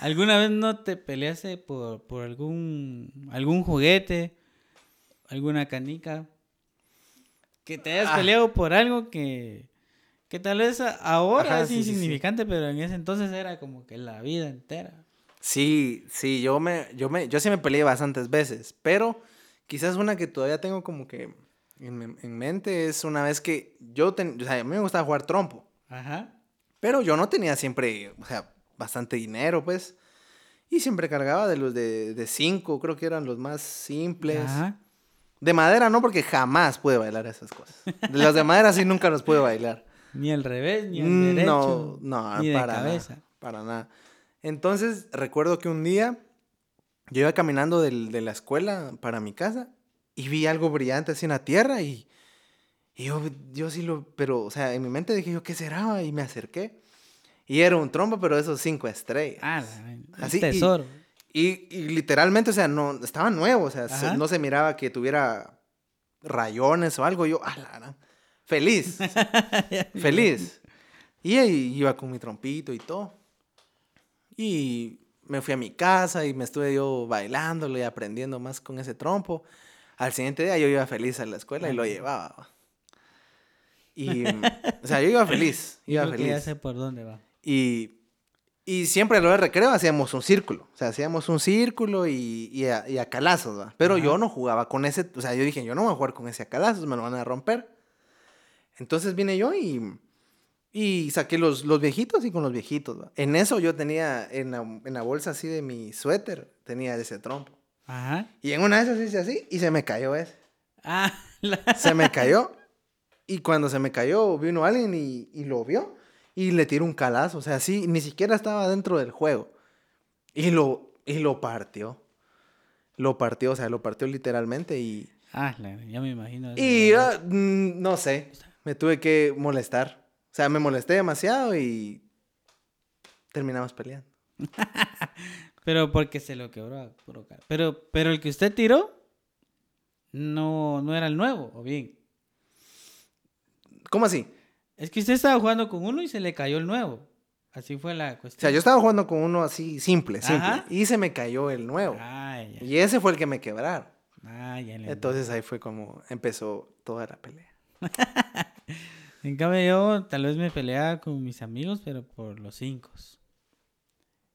S1: ¿alguna vez no te peleaste por, por algún, algún juguete, alguna canica? Que te hayas
S2: Ah.
S1: peleado por algo que, que tal vez ahora
S2: Ajá,
S1: es
S2: sí, sí, sí.
S1: insignificante, pero en ese entonces era como que la vida entera.
S2: Sí, sí, yo me, yo me, yo sí me peleé bastantes veces, pero quizás una que todavía tengo como que en, en mente es una vez que yo, ten- o sea, a mí me gustaba jugar trompo.
S1: Ajá.
S2: Pero yo no tenía siempre, o sea, bastante dinero, pues. Y siempre cargaba de los de, de cinco, creo que eran los más simples.
S1: Ajá.
S2: De madera no, porque jamás pude bailar esas cosas. De los de madera sí nunca los pude bailar.
S1: Ni al revés, ni al
S2: Mm,
S1: derecho.
S2: No, no,
S1: ni de
S2: para
S1: cabeza.
S2: nada. Para nada. Entonces, recuerdo que un día yo iba caminando del- de la escuela para mi casa y vi algo brillante así en la tierra y, y yo, yo sí lo, pero, o sea, en mi mente dije yo, ¿qué será? Y me acerqué. Y era un trompo, pero esos cinco estrellas.
S1: Ah,
S2: Así,
S1: un tesoro.
S2: Y, y literalmente, o sea, no, estaba nuevo, o sea, se- no se miraba que tuviera rayones o algo. Yo, ah, la feliz, feliz. Y ahí iba con mi trompito y todo. Y me fui a mi casa y me estuve yo bailándolo y aprendiendo más con ese trompo. Al siguiente día yo iba feliz a la escuela y lo llevaba. va. Y, o sea, yo iba feliz, iba
S1: creo que ya
S2: feliz.
S1: sé por dónde va.
S2: Y, y siempre a lo de recreo hacíamos un círculo. O sea, hacíamos un círculo y, y, a, y a calazos, ¿va? Pero
S1: Ajá.
S2: yo no jugaba con ese. O sea, yo dije, yo no voy a jugar con ese a calazos, me lo van a romper. Entonces vine yo y, y saqué los, los viejitos y con los viejitos, ¿va? En eso yo tenía, en la, en la bolsa así de mi suéter, tenía ese trompo.
S1: Ajá.
S2: Y en una de esas hice así y se me cayó ese.
S1: Ah, la-
S2: Se me cayó. Y cuando se me cayó, vino alguien y, y lo vio y le tiró un calazo. O sea, así, ni siquiera estaba dentro del juego. Y lo, y lo partió. Lo partió, o sea, lo partió literalmente y...
S1: ah, ya me imagino.
S2: Y mm, no sé, me tuve que molestar. O sea, me molesté demasiado y terminamos peleando.
S1: Pero porque se lo quebró a puro cara. Pero, pero el que usted tiró no, no era el nuevo, o bien.
S2: ¿Cómo así?
S1: Es que usted estaba jugando con uno y se le cayó el nuevo. Así fue la
S2: O
S1: cuestión.
S2: sea, yo estaba jugando con uno así simple, simple.
S1: Ajá.
S2: Y se me cayó el nuevo.
S1: Ah, ya.
S2: Y ese fue el que me quebraron.
S1: Ah, ya le
S2: Entonces ahí fue como empezó toda la pelea.
S1: En cambio, yo tal vez me peleaba con mis amigos, pero por los cinco.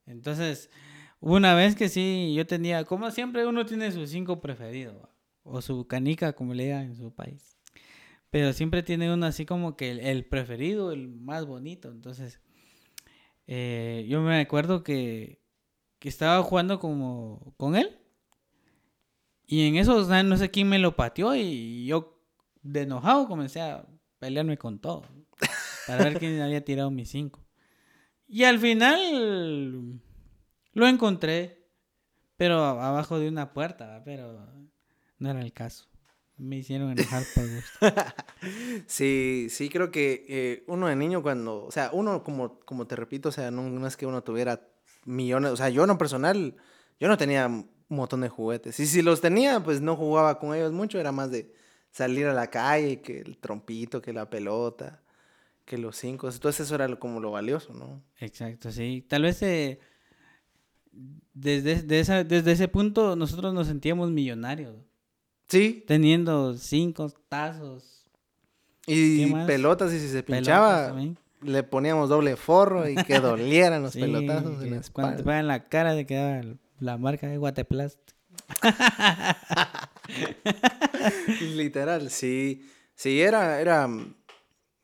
S1: Entonces, una vez que sí, yo tenía, como siempre, uno tiene su cinco preferido, o su canica, como le digan en su país. Pero siempre tiene uno así como que el, el preferido, el más bonito. Entonces, eh, yo me acuerdo que, que estaba jugando como con él. Y en eso, o sea, no sé quién me lo pateó y yo de enojado comencé a pelearme con todo. Para ver quién había tirado mis cinco. Y al final lo encontré, pero abajo de una puerta, pero no era el caso. Me hicieron enojar por gusto.
S2: Sí, sí, creo que eh, uno de niño cuando, o sea, uno como, como te repito, o sea, no, no es que uno tuviera millones, o sea, yo en lo personal, yo no tenía un montón de juguetes. Y si los tenía, pues no jugaba con ellos mucho, era más de salir a la calle, que el trompito, que la pelota, que los cinco. Entonces eso era lo- como lo valioso, ¿no?
S1: Exacto, sí. Tal vez eh, desde, de esa- desde ese punto nosotros nos sentíamos millonarios.
S2: Sí,
S1: Teniendo cinco tazos,
S2: y pelotas, y si se pinchaba, le poníamos doble forro y que dolieran los
S1: Sí,
S2: pelotazos en
S1: Cuando te pegan la cara te queda el- la marca de Guateplast.
S2: Literal, sí. Sí, era, era.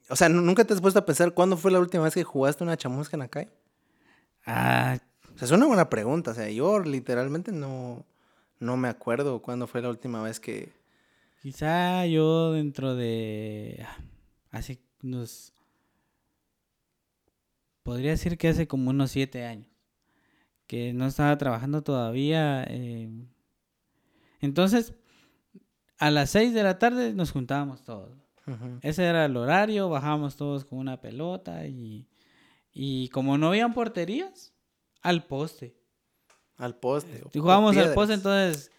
S2: O sea, ¿nunca te has puesto a pensar cuándo fue la última vez que jugaste una chamusca en la calle?
S1: Ah,
S2: O sea, es una buena pregunta. O sea, yo literalmente no, no me acuerdo cuándo fue la última vez que...
S1: quizá yo dentro de... ah, Hace unos... Podría decir que hace como unos siete años. Que no estaba trabajando todavía. eh, Entonces, a las seis de la tarde nos juntábamos todos. Ese era el horario, bajábamos todos con una pelota y, y como no habían porterías, al poste.
S2: Al poste.
S1: Si jugábamos al poste, entonces,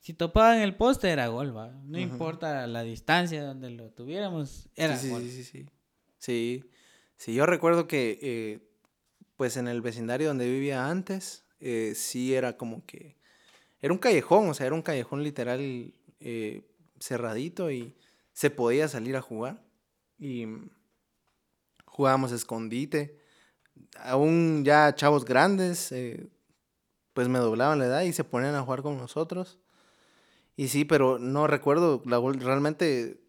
S1: si topaban el poste era gol, ¿va? No importa la distancia donde lo tuviéramos, era
S2: sí, sí,
S1: gol.
S2: sí, sí, sí. Sí, sí, yo recuerdo que, eh, pues en el vecindario donde vivía antes, eh, sí era como que, era un callejón, o sea, era un callejón literal eh, cerradito y se podía salir a jugar. Y jugábamos escondite. Aún ya chavos grandes, eh, pues me doblaban la edad y se ponían a jugar con nosotros. Y sí, pero no recuerdo, la, realmente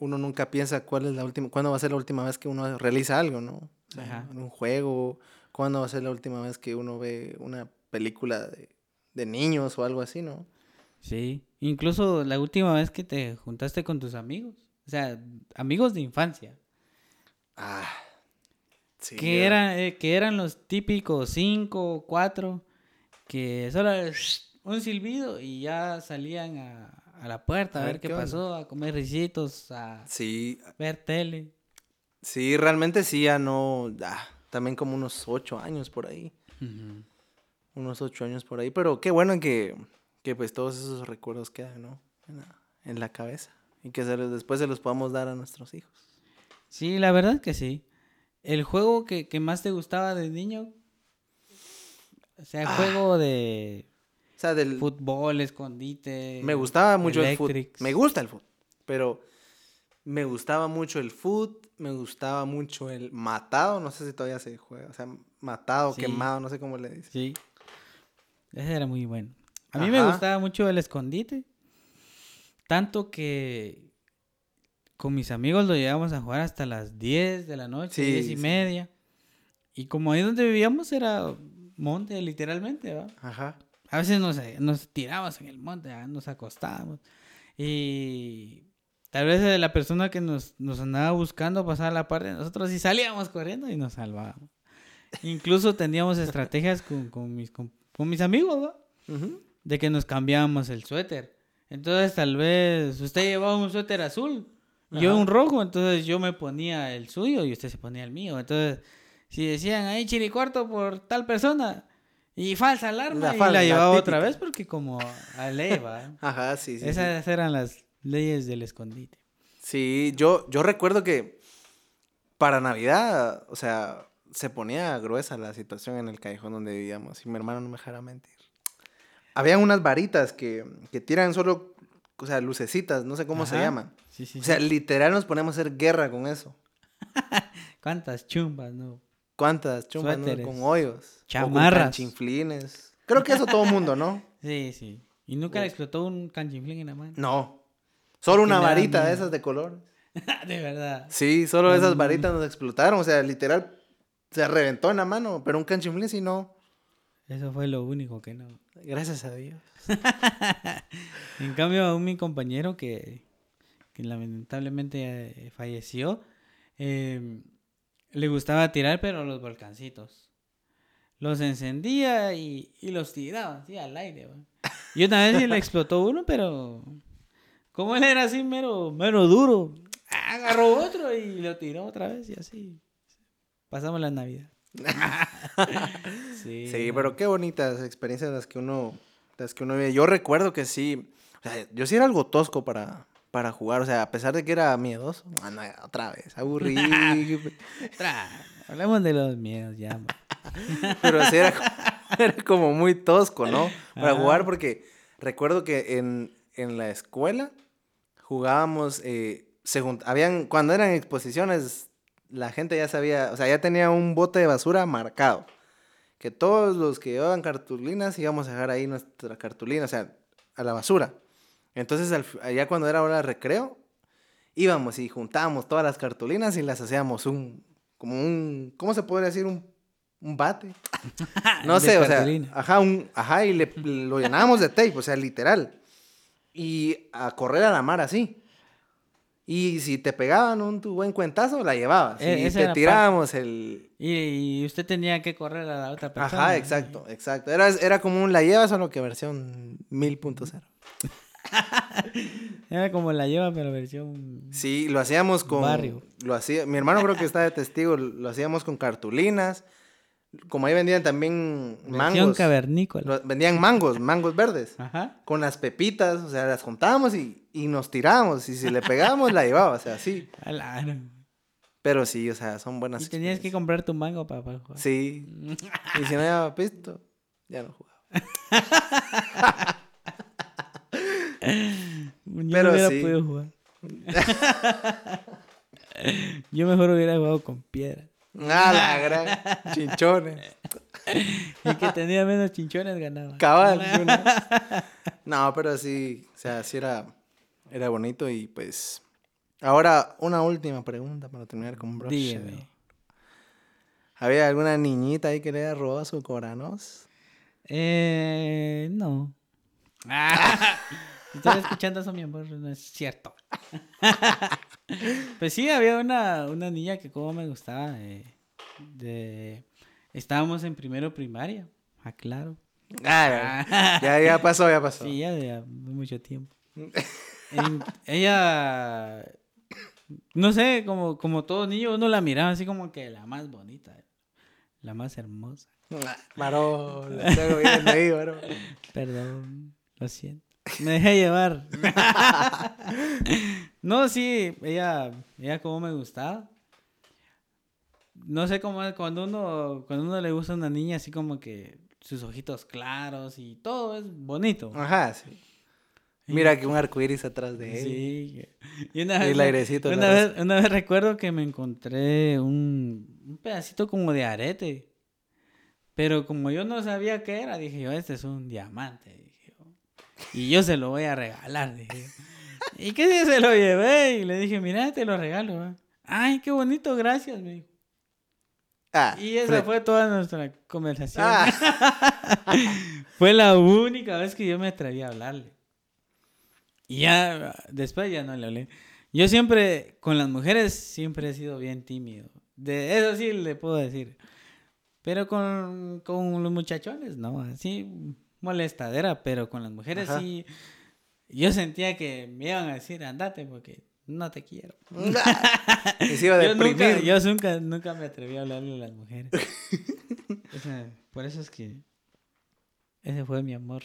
S2: uno nunca piensa cuál es la última, cuándo va a ser la última vez que uno realiza algo, ¿no?
S1: Ajá.
S2: en un juego, cuándo va a ser la última vez que uno ve una película de, de niños o algo así, ¿no?
S1: Sí, incluso la última vez que te juntaste con tus amigos, o sea, amigos de infancia,
S2: Ah, sí.
S1: que,
S2: ya.
S1: eran, eh, que eran los típicos cinco cuatro, que solo un silbido y ya salían a, a la puerta a,
S2: A
S1: ver
S2: ver
S1: qué
S2: qué onda.
S1: pasó, a comer risitos, a
S2: Sí,
S1: ver tele.
S2: sí, realmente sí, ya no, ah, también como unos ocho años por ahí, unos ocho años por ahí, pero qué bueno que, que pues todos esos recuerdos quedan, ¿no? En la, en la cabeza y que se después se los podamos dar a nuestros hijos.
S1: Sí, la verdad que sí. ¿El juego que, que más te gustaba de niño? O sea,
S2: Ah.
S1: juego de
S2: O sea, del,
S1: fútbol, escondite.
S2: Me gustaba mucho el fútbol. Me gusta el fútbol. Pero me gustaba mucho el fútbol. Me gustaba mucho el matado. No sé si todavía se juega. O sea, matado,
S1: Sí.
S2: quemado, no sé cómo le dicen.
S1: Sí. Ese era muy bueno. A mí me gustaba mucho el escondite. Tanto que con mis amigos lo llegábamos a jugar hasta las 10 de la noche,
S2: Sí,
S1: 10 y
S2: sí.
S1: media. Y como ahí donde vivíamos era monte, literalmente, ¿va?
S2: Ajá.
S1: A veces nos, nos tirábamos en el monte, ¿va? nos acostábamos. Y tal vez eh, la persona que nos, nos andaba buscando pasaba la parte de nosotros y salíamos corriendo y nos salvábamos. Incluso teníamos estrategias con, con mis, con, con mis amigos, ¿va?
S2: Ujú.
S1: de que nos cambiábamos el suéter. Entonces tal vez usted llevaba un suéter azul y yo
S2: Ajá.
S1: un rojo, entonces yo me ponía el suyo y usted se ponía el mío. Entonces, si decían ahí chiricuarto por tal persona y falsa alarma,
S2: La
S1: y la llevaba otra vez porque como a ley va.
S2: Ajá, sí, sí. sí.
S1: Esas eran las leyes del escondite.
S2: Sí, yo, yo recuerdo que para Navidad, o sea, se ponía gruesa la situación en el callejón donde vivíamos y mi hermano no me dejara mentir. Habían unas varitas que, que tiran solo, o sea, lucecitas, no sé cómo se llaman.
S1: Sí, sí,
S2: O sea, literal nos poníamos a hacer guerra con eso.
S1: ¿Cuántas chumbas, no?
S2: ¿Cuántas chumbas no? Con hoyos?
S1: Chamarras.
S2: con chinflines. Creo que eso todo mundo, ¿no?
S1: Sí, sí. ¿Y nunca le explotó un canchiflín en la mano?
S2: No. Solo una varita de esas de color.
S1: de verdad.
S2: Sí, solo esas varitas nos explotaron. O sea, literal, se reventó en la mano. Pero un canchiflín sí no.
S1: Eso fue lo único que no.
S2: Gracias a Dios.
S1: En cambio, a un mi compañero que, que lamentablemente eh, falleció, eh, le gustaba tirar, pero los volcancitos. Los encendía y, y los tiraba así al aire. ¿va? Y una vez sí le explotó uno, pero como él era así mero, mero duro, agarró otro y lo tiró otra vez y así. Pasamos la Navidad. sí,
S2: Sí, pero qué bonitas experiencias las que uno, las que uno vive. Yo recuerdo que sí, o sea, yo sí era algo tosco para, para jugar, o sea, a pesar de que era miedoso, otra vez, aburrido,
S1: Hablemos de los miedos ya.
S2: pero sí era, como- era como muy tosco, ¿no? Para
S1: Ajá.
S2: jugar, porque recuerdo que en, en la escuela jugábamos, eh, se junt- habían, cuando eran exposiciones, la gente ya sabía, o sea, ya tenía un bote de basura marcado. Que todos los que llevaban cartulinas íbamos a dejar ahí nuestra cartulina, o sea, a la basura. Entonces, al allá cuando era hora de recreo, íbamos y juntábamos todas las cartulinas y las hacíamos un, como un, ¿cómo se podría decir? Un, un bate. No sé, o sea, ajá, un, ajá, y le, lo llenábamos de tape, o sea, literal. Y a correr a la mar así. Y si te pegaban un tu buen cuentazo, la llevabas.
S1: Eh,
S2: y te tirábamos el...
S1: Y, y usted tenía que correr a la otra persona.
S2: Ajá, exacto, exacto. Era, era como un la lleva, solo que versión 1000.0.
S1: Era como la lleva, pero versión.
S2: Sí, lo hacíamos con...
S1: Barrio.
S2: Lo hacía, mi hermano creo que está de testigo, lo hacíamos con cartulinas. Como ahí vendían también
S1: Versión
S2: mangos.
S1: cavernícola.
S2: lo- vendían mangos, mangos verdes.
S1: Ajá.
S2: Con las pepitas, o sea, las juntábamos y, y nos tirábamos. Y si le pegábamos, la llevaba, o sea, sí.
S1: La-
S2: Pero sí, o sea, son buenas
S1: Y tenías que comprar tu mango para, para jugar.
S2: Sí. Y si no llevaba pisto, ya no jugaba.
S1: Yo
S2: Pero
S1: no hubiera
S2: sí.
S1: podido jugar. Yo mejor hubiera jugado con piedra.
S2: La gran chinchones.
S1: Y que tenía menos chinchones ganaba.
S2: Cabal. ¿no? Pero sí, o sea, sí era, era bonito y pues... Ahora, una última pregunta para terminar con broche.
S1: Dígame.
S2: ¿Había alguna niñita ahí que le haya robado su coranos?
S1: Eh, no. Ah, Estoy escuchando eso, mi amor, no es cierto. pues sí, había una, una niña que como me gustaba. eh, de... Estábamos en primero primaria, aclaro.
S2: Ah, ya, ya pasó, ya pasó.
S1: Sí, ya de mucho tiempo. En- ella, no sé, como, como todo niño, uno la miraba así como que la más bonita, la más hermosa.
S2: Tengo bien ahí, varón.
S1: Perdón, lo siento. Me dejé llevar. no, sí, ella, ella como me gustaba. No sé cómo es cuando uno, cuando uno le gusta a una niña así como que sus ojitos claros y todo es bonito.
S2: Ajá, sí. Mira que un arcoíris atrás de él.
S1: Sí. Y una vez,
S2: el airecito
S1: vez, una vez recuerdo que me encontré un, un pedacito como de arete. Pero como yo no sabía qué era, dije yo, este es un diamante. Y yo se lo voy a regalar. Dije. ¿Y qué día se lo llevé? Y le dije, mira, te lo regalo. va". Ay, qué bonito, gracias. Me dijo.
S2: Ah,
S1: Y esa
S2: Fred.
S1: fue toda nuestra conversación.
S2: Ah.
S1: Fue la única vez que yo me atreví a hablarle. Y ya, después ya no le hablé. Yo siempre, con las mujeres, siempre he sido bien tímido. De eso sí le puedo decir. Pero con, con los muchachones, no, así molestadera, pero con las mujeres
S2: Ajá.
S1: sí. Yo sentía que me iban a decir, andate porque no te quiero.
S2: Se iba a
S1: Yo nunca, yo nunca, nunca me atreví a hablarle a las mujeres. O sea, por eso es que ese fue mi amor.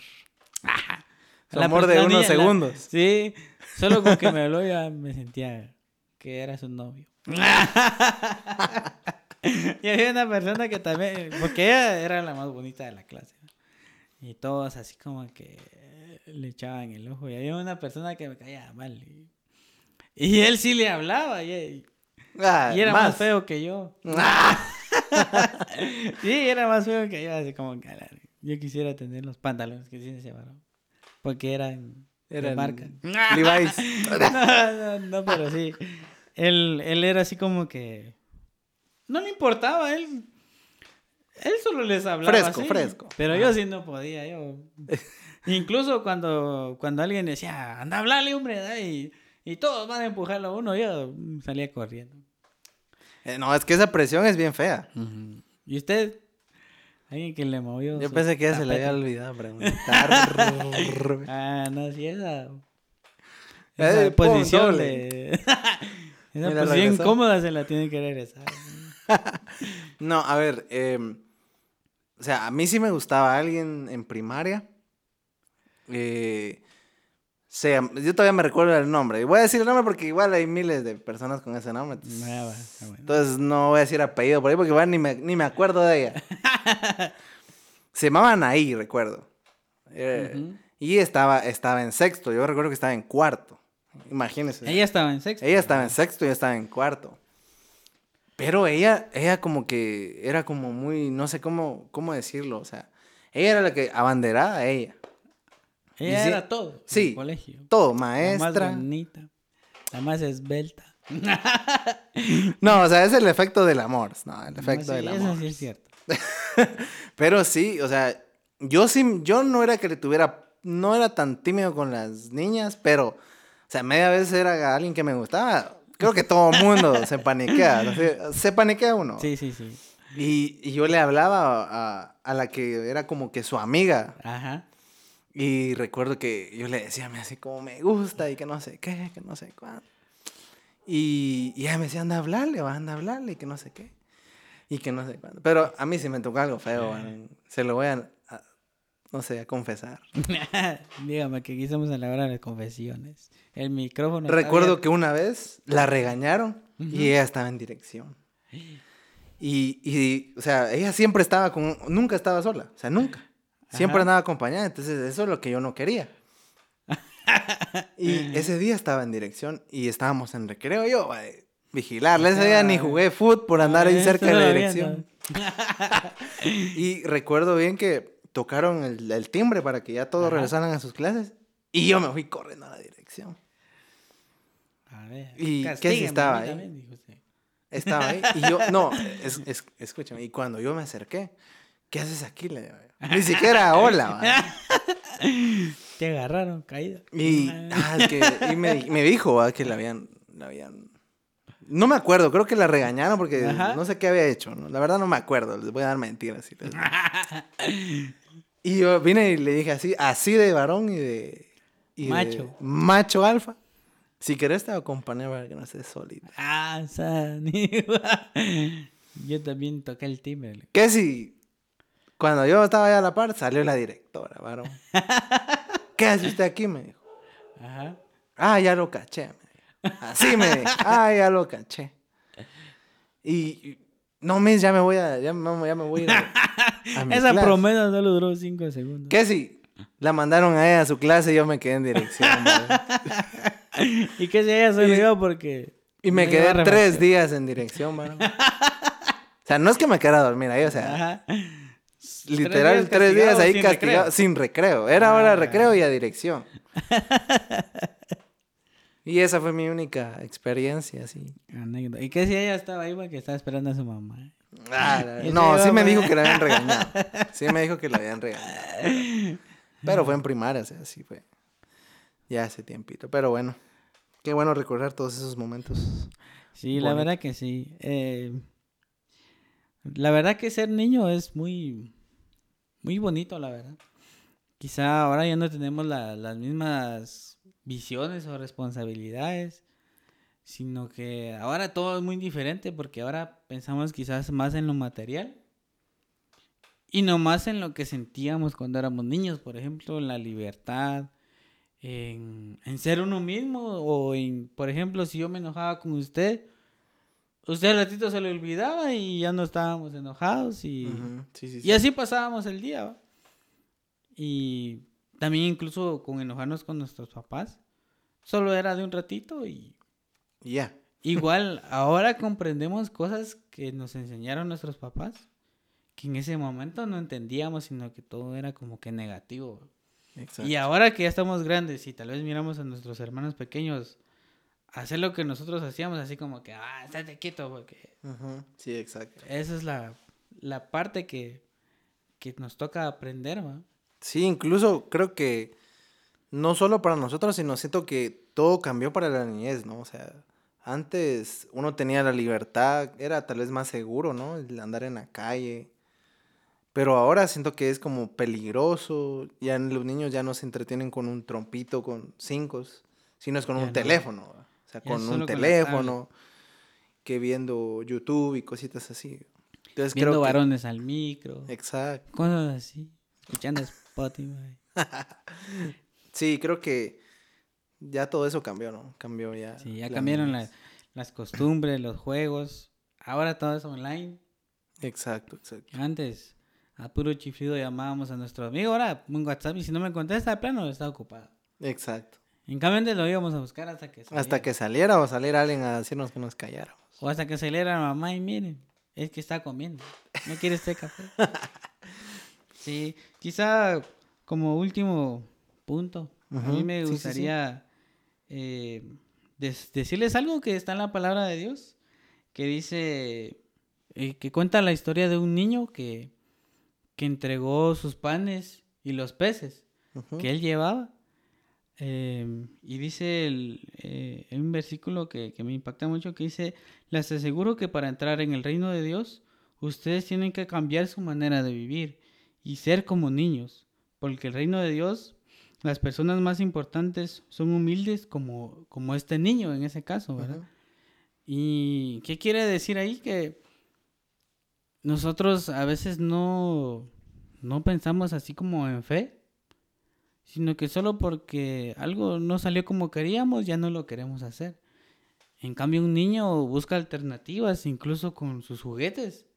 S2: Su amor de unos
S1: niña- la-
S2: segundos.
S1: sí, solo con que me habló ya me sentía que era su novio. y había una persona que también, porque ella era la más bonita de la clase. Y todos así como que le echaban el ojo. Y había una persona que me caía mal. Y, y él sí le hablaba. Y,
S2: Ah,
S1: y era más. feo que yo. sí, era más feo que yo. Así como que "A la- yo quisiera tener los pantalones que tiene ese varón. Porque eran de
S2: Eran
S1: marca.
S2: Levi's.
S1: no, no, no, pero sí. Él, él era así como que. No le importaba, él. Él solo les hablaba.
S2: Fresco,
S1: así,
S2: fresco.
S1: Pero yo sí no podía. Yo. Incluso cuando, cuando alguien decía, anda a hablarle, hombre, da", y, y todos van a empujarlo a uno, yo salía corriendo.
S2: Eh, No, es que esa presión es bien fea.
S1: ¿Y usted? Alguien que le movió.
S2: Yo pensé que ya se le había olvidado preguntar.
S1: Ah, no, sí, esa.
S2: Eh,
S1: Esa
S2: pon
S1: posición de. esa
S2: Mira,
S1: posición incómoda se la tiene que regresar.
S2: No, a ver, em, o sea, a mí sí me gustaba alguien en primaria. Eh, yo todavía me recuerdo el nombre. Y voy a decir el nombre porque igual hay miles de personas con ese nombre. entonces-
S1: Ah, bueno.
S2: Entonces no voy a decir apellido por ahí porque igual ni me, ni me acuerdo de ella. Se llamaba Anaí, recuerdo. Eh. Y estaba, estaba en sexto. Yo recuerdo que estaba en cuarto. Imagínense.
S1: Ella estaba en sexto.
S2: Ella estaba en sexto y yo estaba en cuarto. Pero ella, ella como que era como muy, no sé cómo, cómo decirlo, o sea, ella era la que abanderada, ella.
S1: Ella era todo.
S2: sí,
S1: el colegio.
S2: Todo,
S1: La más
S2: maestra,
S1: bonita. La más esbelta.
S2: No, o sea, es el efecto del amor. No, el efecto
S1: No, sí,
S2: del
S1: eso
S2: amor.
S1: sí es cierto.
S2: Pero sí, o sea, yo sí, yo no era que le tuviera, no era tan tímido con las niñas, pero, o sea, media vez era alguien que me gustaba. Creo que todo el mundo se paniquea, ¿no? se, se paniquea uno.
S1: Sí, sí, sí.
S2: Y, y yo le hablaba a, a la que era como que su amiga.
S1: Ajá.
S2: Y recuerdo que yo le decía, me así como me gusta y que no sé qué, que no sé cuándo. Y, y ella me decía, anda a hablarle, va, anda a hablarle, y que no sé qué. Y que no sé cuándo. Pero a mí sí me tocó algo feo, man. se lo voy a- no sé, a confesar.
S1: Dígame que aquí estamos a la hora de las confesiones. El micrófono.
S2: Recuerdo que una vez la regañaron
S1: Ujú.
S2: y ella estaba en dirección. Y, y, o sea, ella siempre estaba con, nunca estaba sola, o sea, nunca. Siempre
S1: Ajá.
S2: andaba acompañada, entonces eso es lo que yo no quería. y ese día estaba en dirección y estábamos en recreo, yo, va, de vigilarla, ese día ni jugué fútbol por andar ahí
S1: Ah,
S2: cerca de la dirección. Y recuerdo bien que tocaron el, el timbre para que ya todos
S1: Ajá.
S2: regresaran a sus clases y yo me fui corriendo a la dirección.
S1: A ver.
S2: ¿Y qué si estaba ahí?
S1: también, dijo usted.
S2: Estaba ahí y yo, no, es- es- escúchame, y cuando yo me acerqué, ¿qué haces aquí? Le. Ni siquiera hola.
S1: Te agarraron, caída.
S2: Y, ah, que, y me, di- me dijo va, que la habían, la habían... No me acuerdo, creo que la regañaron porque
S1: Ajá.
S2: no sé qué había hecho. ¿no? La verdad no me acuerdo, les voy a dar mentiras. si les- Y yo vine y le dije así, así de varón y de... y de
S1: Macho.
S2: macho alfa. Si querés te acompaño para que no estés solita.
S1: Ah, sanigua. Yo también toqué el timbre.
S2: ¿Qué si cuando yo estaba allá a la par salió la directora, varón? ¿Qué hace usted aquí? Me dijo.
S1: Ajá.
S2: Ah, ya lo caché. me dijo. Así me dijo. Ah, ya lo caché. Y- no, mis, ya me voy a, ya, me- ya me voy a ir a, a mi
S1: Esa
S2: clase.
S1: promesa solo duró cinco segundos.
S2: ¿Qué si la mandaron a ella a su clase y yo me quedé en dirección?
S1: Y que si ella se olvidó porque.
S2: Y me
S1: no
S2: quedé tres días en dirección, varón. O sea, no es que me quedara a dormir ahí, o sea,
S1: Ajá.
S2: Literal,
S1: días
S2: tres días ahí
S1: sin
S2: castigado,
S1: recreo.
S2: sin recreo. Era hora de
S1: Ah.
S2: recreo y a dirección. Y esa fue mi única experiencia, así.
S1: Anécdota. Y que si ella estaba ahí porque estaba esperando a su mamá.
S2: Ah, la- no, sí me dijo que la habían regañado. Sí me dijo que la habían regañado. Pero fue en primaria, o sea, sí fue. Ya hace tiempito. Pero bueno, qué bueno recordar todos esos momentos.
S1: Sí, la verdad que sí. Eh, la verdad que ser niño es muy, muy bonito, la verdad. Quizá ahora ya no tenemos la- las mismas visiones o responsabilidades, sino que ahora todo es muy diferente porque ahora pensamos quizás más en lo material y no más en lo que sentíamos cuando éramos niños, por ejemplo, en la libertad, en, en ser uno mismo o en, por ejemplo, si yo me enojaba con usted, usted al ratito se le olvidaba y ya no estábamos enojados y,
S2: Ujú, Sí, sí,
S1: y
S2: sí.
S1: así pasábamos el día. ¿va? Y también incluso con enojarnos con nuestros papás, solo era de un ratito y
S2: ya.
S1: igual ahora comprendemos cosas que nos enseñaron nuestros papás, que en ese momento no entendíamos, sino que todo era como que negativo.
S2: Exacto.
S1: Y ahora que ya estamos grandes y tal vez miramos a nuestros hermanos pequeños hacer lo que nosotros hacíamos, así como que, ah, estate quieto, porque
S2: Sí, exacto.
S1: esa es la, la parte que, que nos toca aprender, ¿va?
S2: Sí, incluso creo que no solo para nosotros, sino siento que todo cambió para la niñez, ¿no? O sea, antes uno tenía la libertad, era tal vez más seguro, ¿no? El andar en la calle. Pero ahora siento que es como peligroso. Ya los niños ya no se entretienen con un trompito, con cinco, sino es con
S1: Ya
S2: un
S1: no.
S2: teléfono. O sea,
S1: Ya
S2: con un
S1: con
S2: teléfono, que viendo YouTube y cositas así. Entonces
S1: Viendo
S2: creo que...
S1: varones al micro,
S2: Exacto.
S1: cosas así, escuchando Spotify.
S2: Sí, creo que ya todo eso cambió, ¿no? Cambió ya.
S1: Sí, ya cambiaron
S2: niñez.
S1: la- las costumbres, los juegos. Ahora todo es online.
S2: Exacto, exacto.
S1: Antes, a puro chiflido llamábamos a nuestro amigo. Ahora, un WhatsApp y si no me contesta, de plano está ocupado.
S2: Exacto.
S1: En cambio, antes lo íbamos a buscar hasta que
S2: Hasta
S1: saliera.
S2: que saliera o saliera alguien a decirnos que nos calláramos.
S1: O hasta que saliera la mamá y miren, es que está comiendo. ¿No quiere este café? sí, quizá como último punto, a mí me
S2: sí, sí, sí.
S1: gustaría eh, decirles algo que está en la palabra de Dios, que dice, eh, que cuenta la historia de un niño que, que entregó sus panes y los peces que él llevaba. Em, y dice el, eh, un versículo que, que, me impacta mucho que dice, les aseguro que para entrar en el reino de Dios, ustedes tienen que cambiar su manera de vivir y ser como niños, porque el reino de Dios, las personas más importantes son humildes como, como este niño en ese caso, ¿verdad? ¿Y qué quiere decir ahí? Que nosotros a veces no, no pensamos así como en fe, sino que solo porque algo no salió como queríamos, ya no lo queremos hacer. En cambio, un niño busca alternativas, incluso con sus juguetes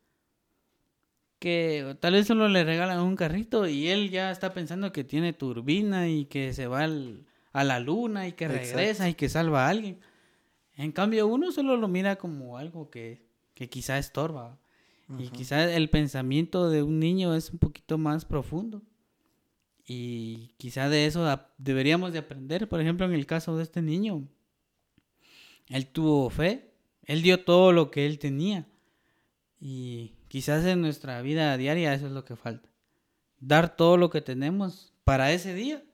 S1: que tal vez solo le regalan un carrito y él ya está pensando que tiene turbina y que se va a la luna y que regresa y que salva a alguien. En cambio, uno solo lo mira como algo que, que quizá estorba. Y quizá el pensamiento de un niño es un poquito más profundo. Y quizá de eso deberíamos de aprender. Por ejemplo, en el caso de este niño, él tuvo fe, él dio todo lo que él tenía. Y Quizás en nuestra vida diaria eso es lo que falta. Dar todo lo que tenemos para ese día.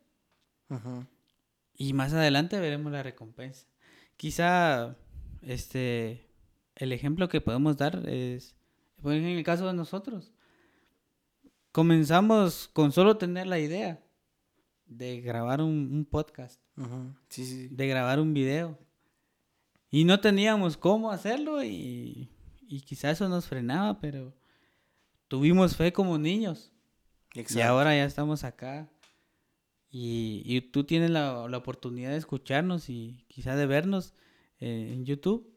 S1: Y más adelante veremos la recompensa. Quizá este el ejemplo que podemos dar es en el caso de nosotros. Comenzamos con solo tener la idea de grabar un, podcast, de grabar un video. Y no teníamos cómo hacerlo y y quizás eso nos frenaba, pero tuvimos fe como niños. Y ahora ya estamos acá. Y, tú tienes la, oportunidad de escucharnos y quizá de vernos eh, en YouTube.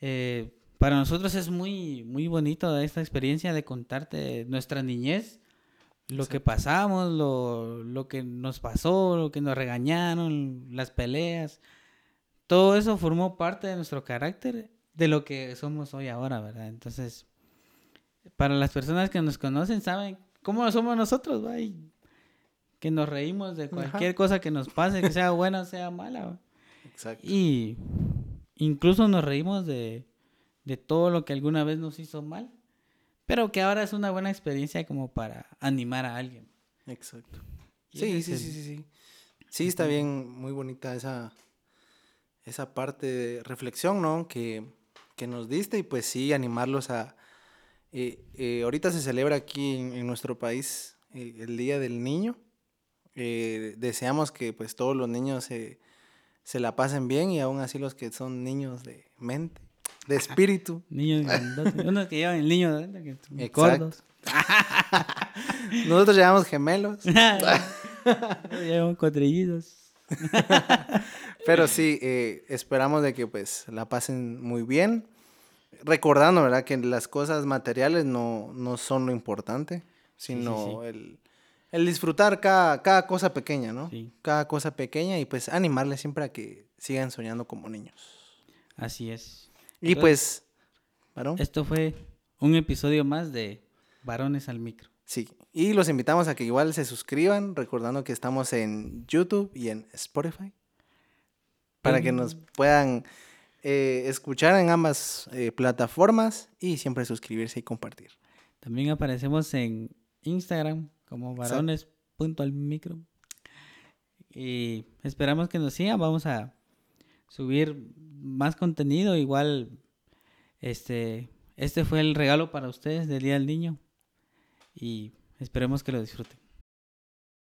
S1: Eh, para nosotros es muy, muy bonito esta experiencia de contarte nuestra niñez, lo que pasamos, lo, lo que nos pasó, lo que nos regañaron, las peleas. Todo eso formó parte de nuestro carácter de lo que somos hoy ahora, ¿verdad? Entonces, para las personas que nos conocen, saben cómo somos nosotros, ¿va? que nos reímos de cualquier cosa que nos pase, que sea buena o sea mala. Exacto. Y incluso nos reímos de, de todo lo que alguna vez nos hizo mal, pero que ahora es una buena experiencia como para animar a alguien.
S2: Exacto. Sí, sí, sí, sí, sí. Sí, está bien, muy bonita esa, esa parte de reflexión, ¿no? Que que nos diste y pues sí, animarlos a... Eh, eh, ahorita se celebra aquí en, nuestro país eh, el Día del Niño. deseamos que pues todos los niños se, se, la pasen bien y aún así los que son niños de mente, de espíritu.
S1: niños unos que llevan el niño de Exacto.
S2: Nosotros llevamos gemelos.
S1: llevamos cuatrillitos.
S2: Pero sí, eh, esperamos de que pues la pasen muy bien. Recordando, ¿verdad? Que las cosas materiales no, no son lo importante, sino El, el, disfrutar cada, cada, cosa pequeña, ¿no? Cada cosa pequeña y pues animarles siempre a que sigan soñando como niños.
S1: Así es.
S2: Y pues,
S1: ¿varón? Esto fue un episodio más de Varones al Micro.
S2: Sí, y los invitamos a que igual se suscriban, recordando que estamos en YouTube y en Spotify para que nos puedan eh, escuchar en ambas eh, plataformas y siempre suscribirse y compartir.
S1: También aparecemos en Instagram como varones.almicro. Y esperamos que nos sigan. Vamos a subir más contenido. Igual, este, este fue el regalo para ustedes del Día del Niño. Y esperemos que lo disfruten.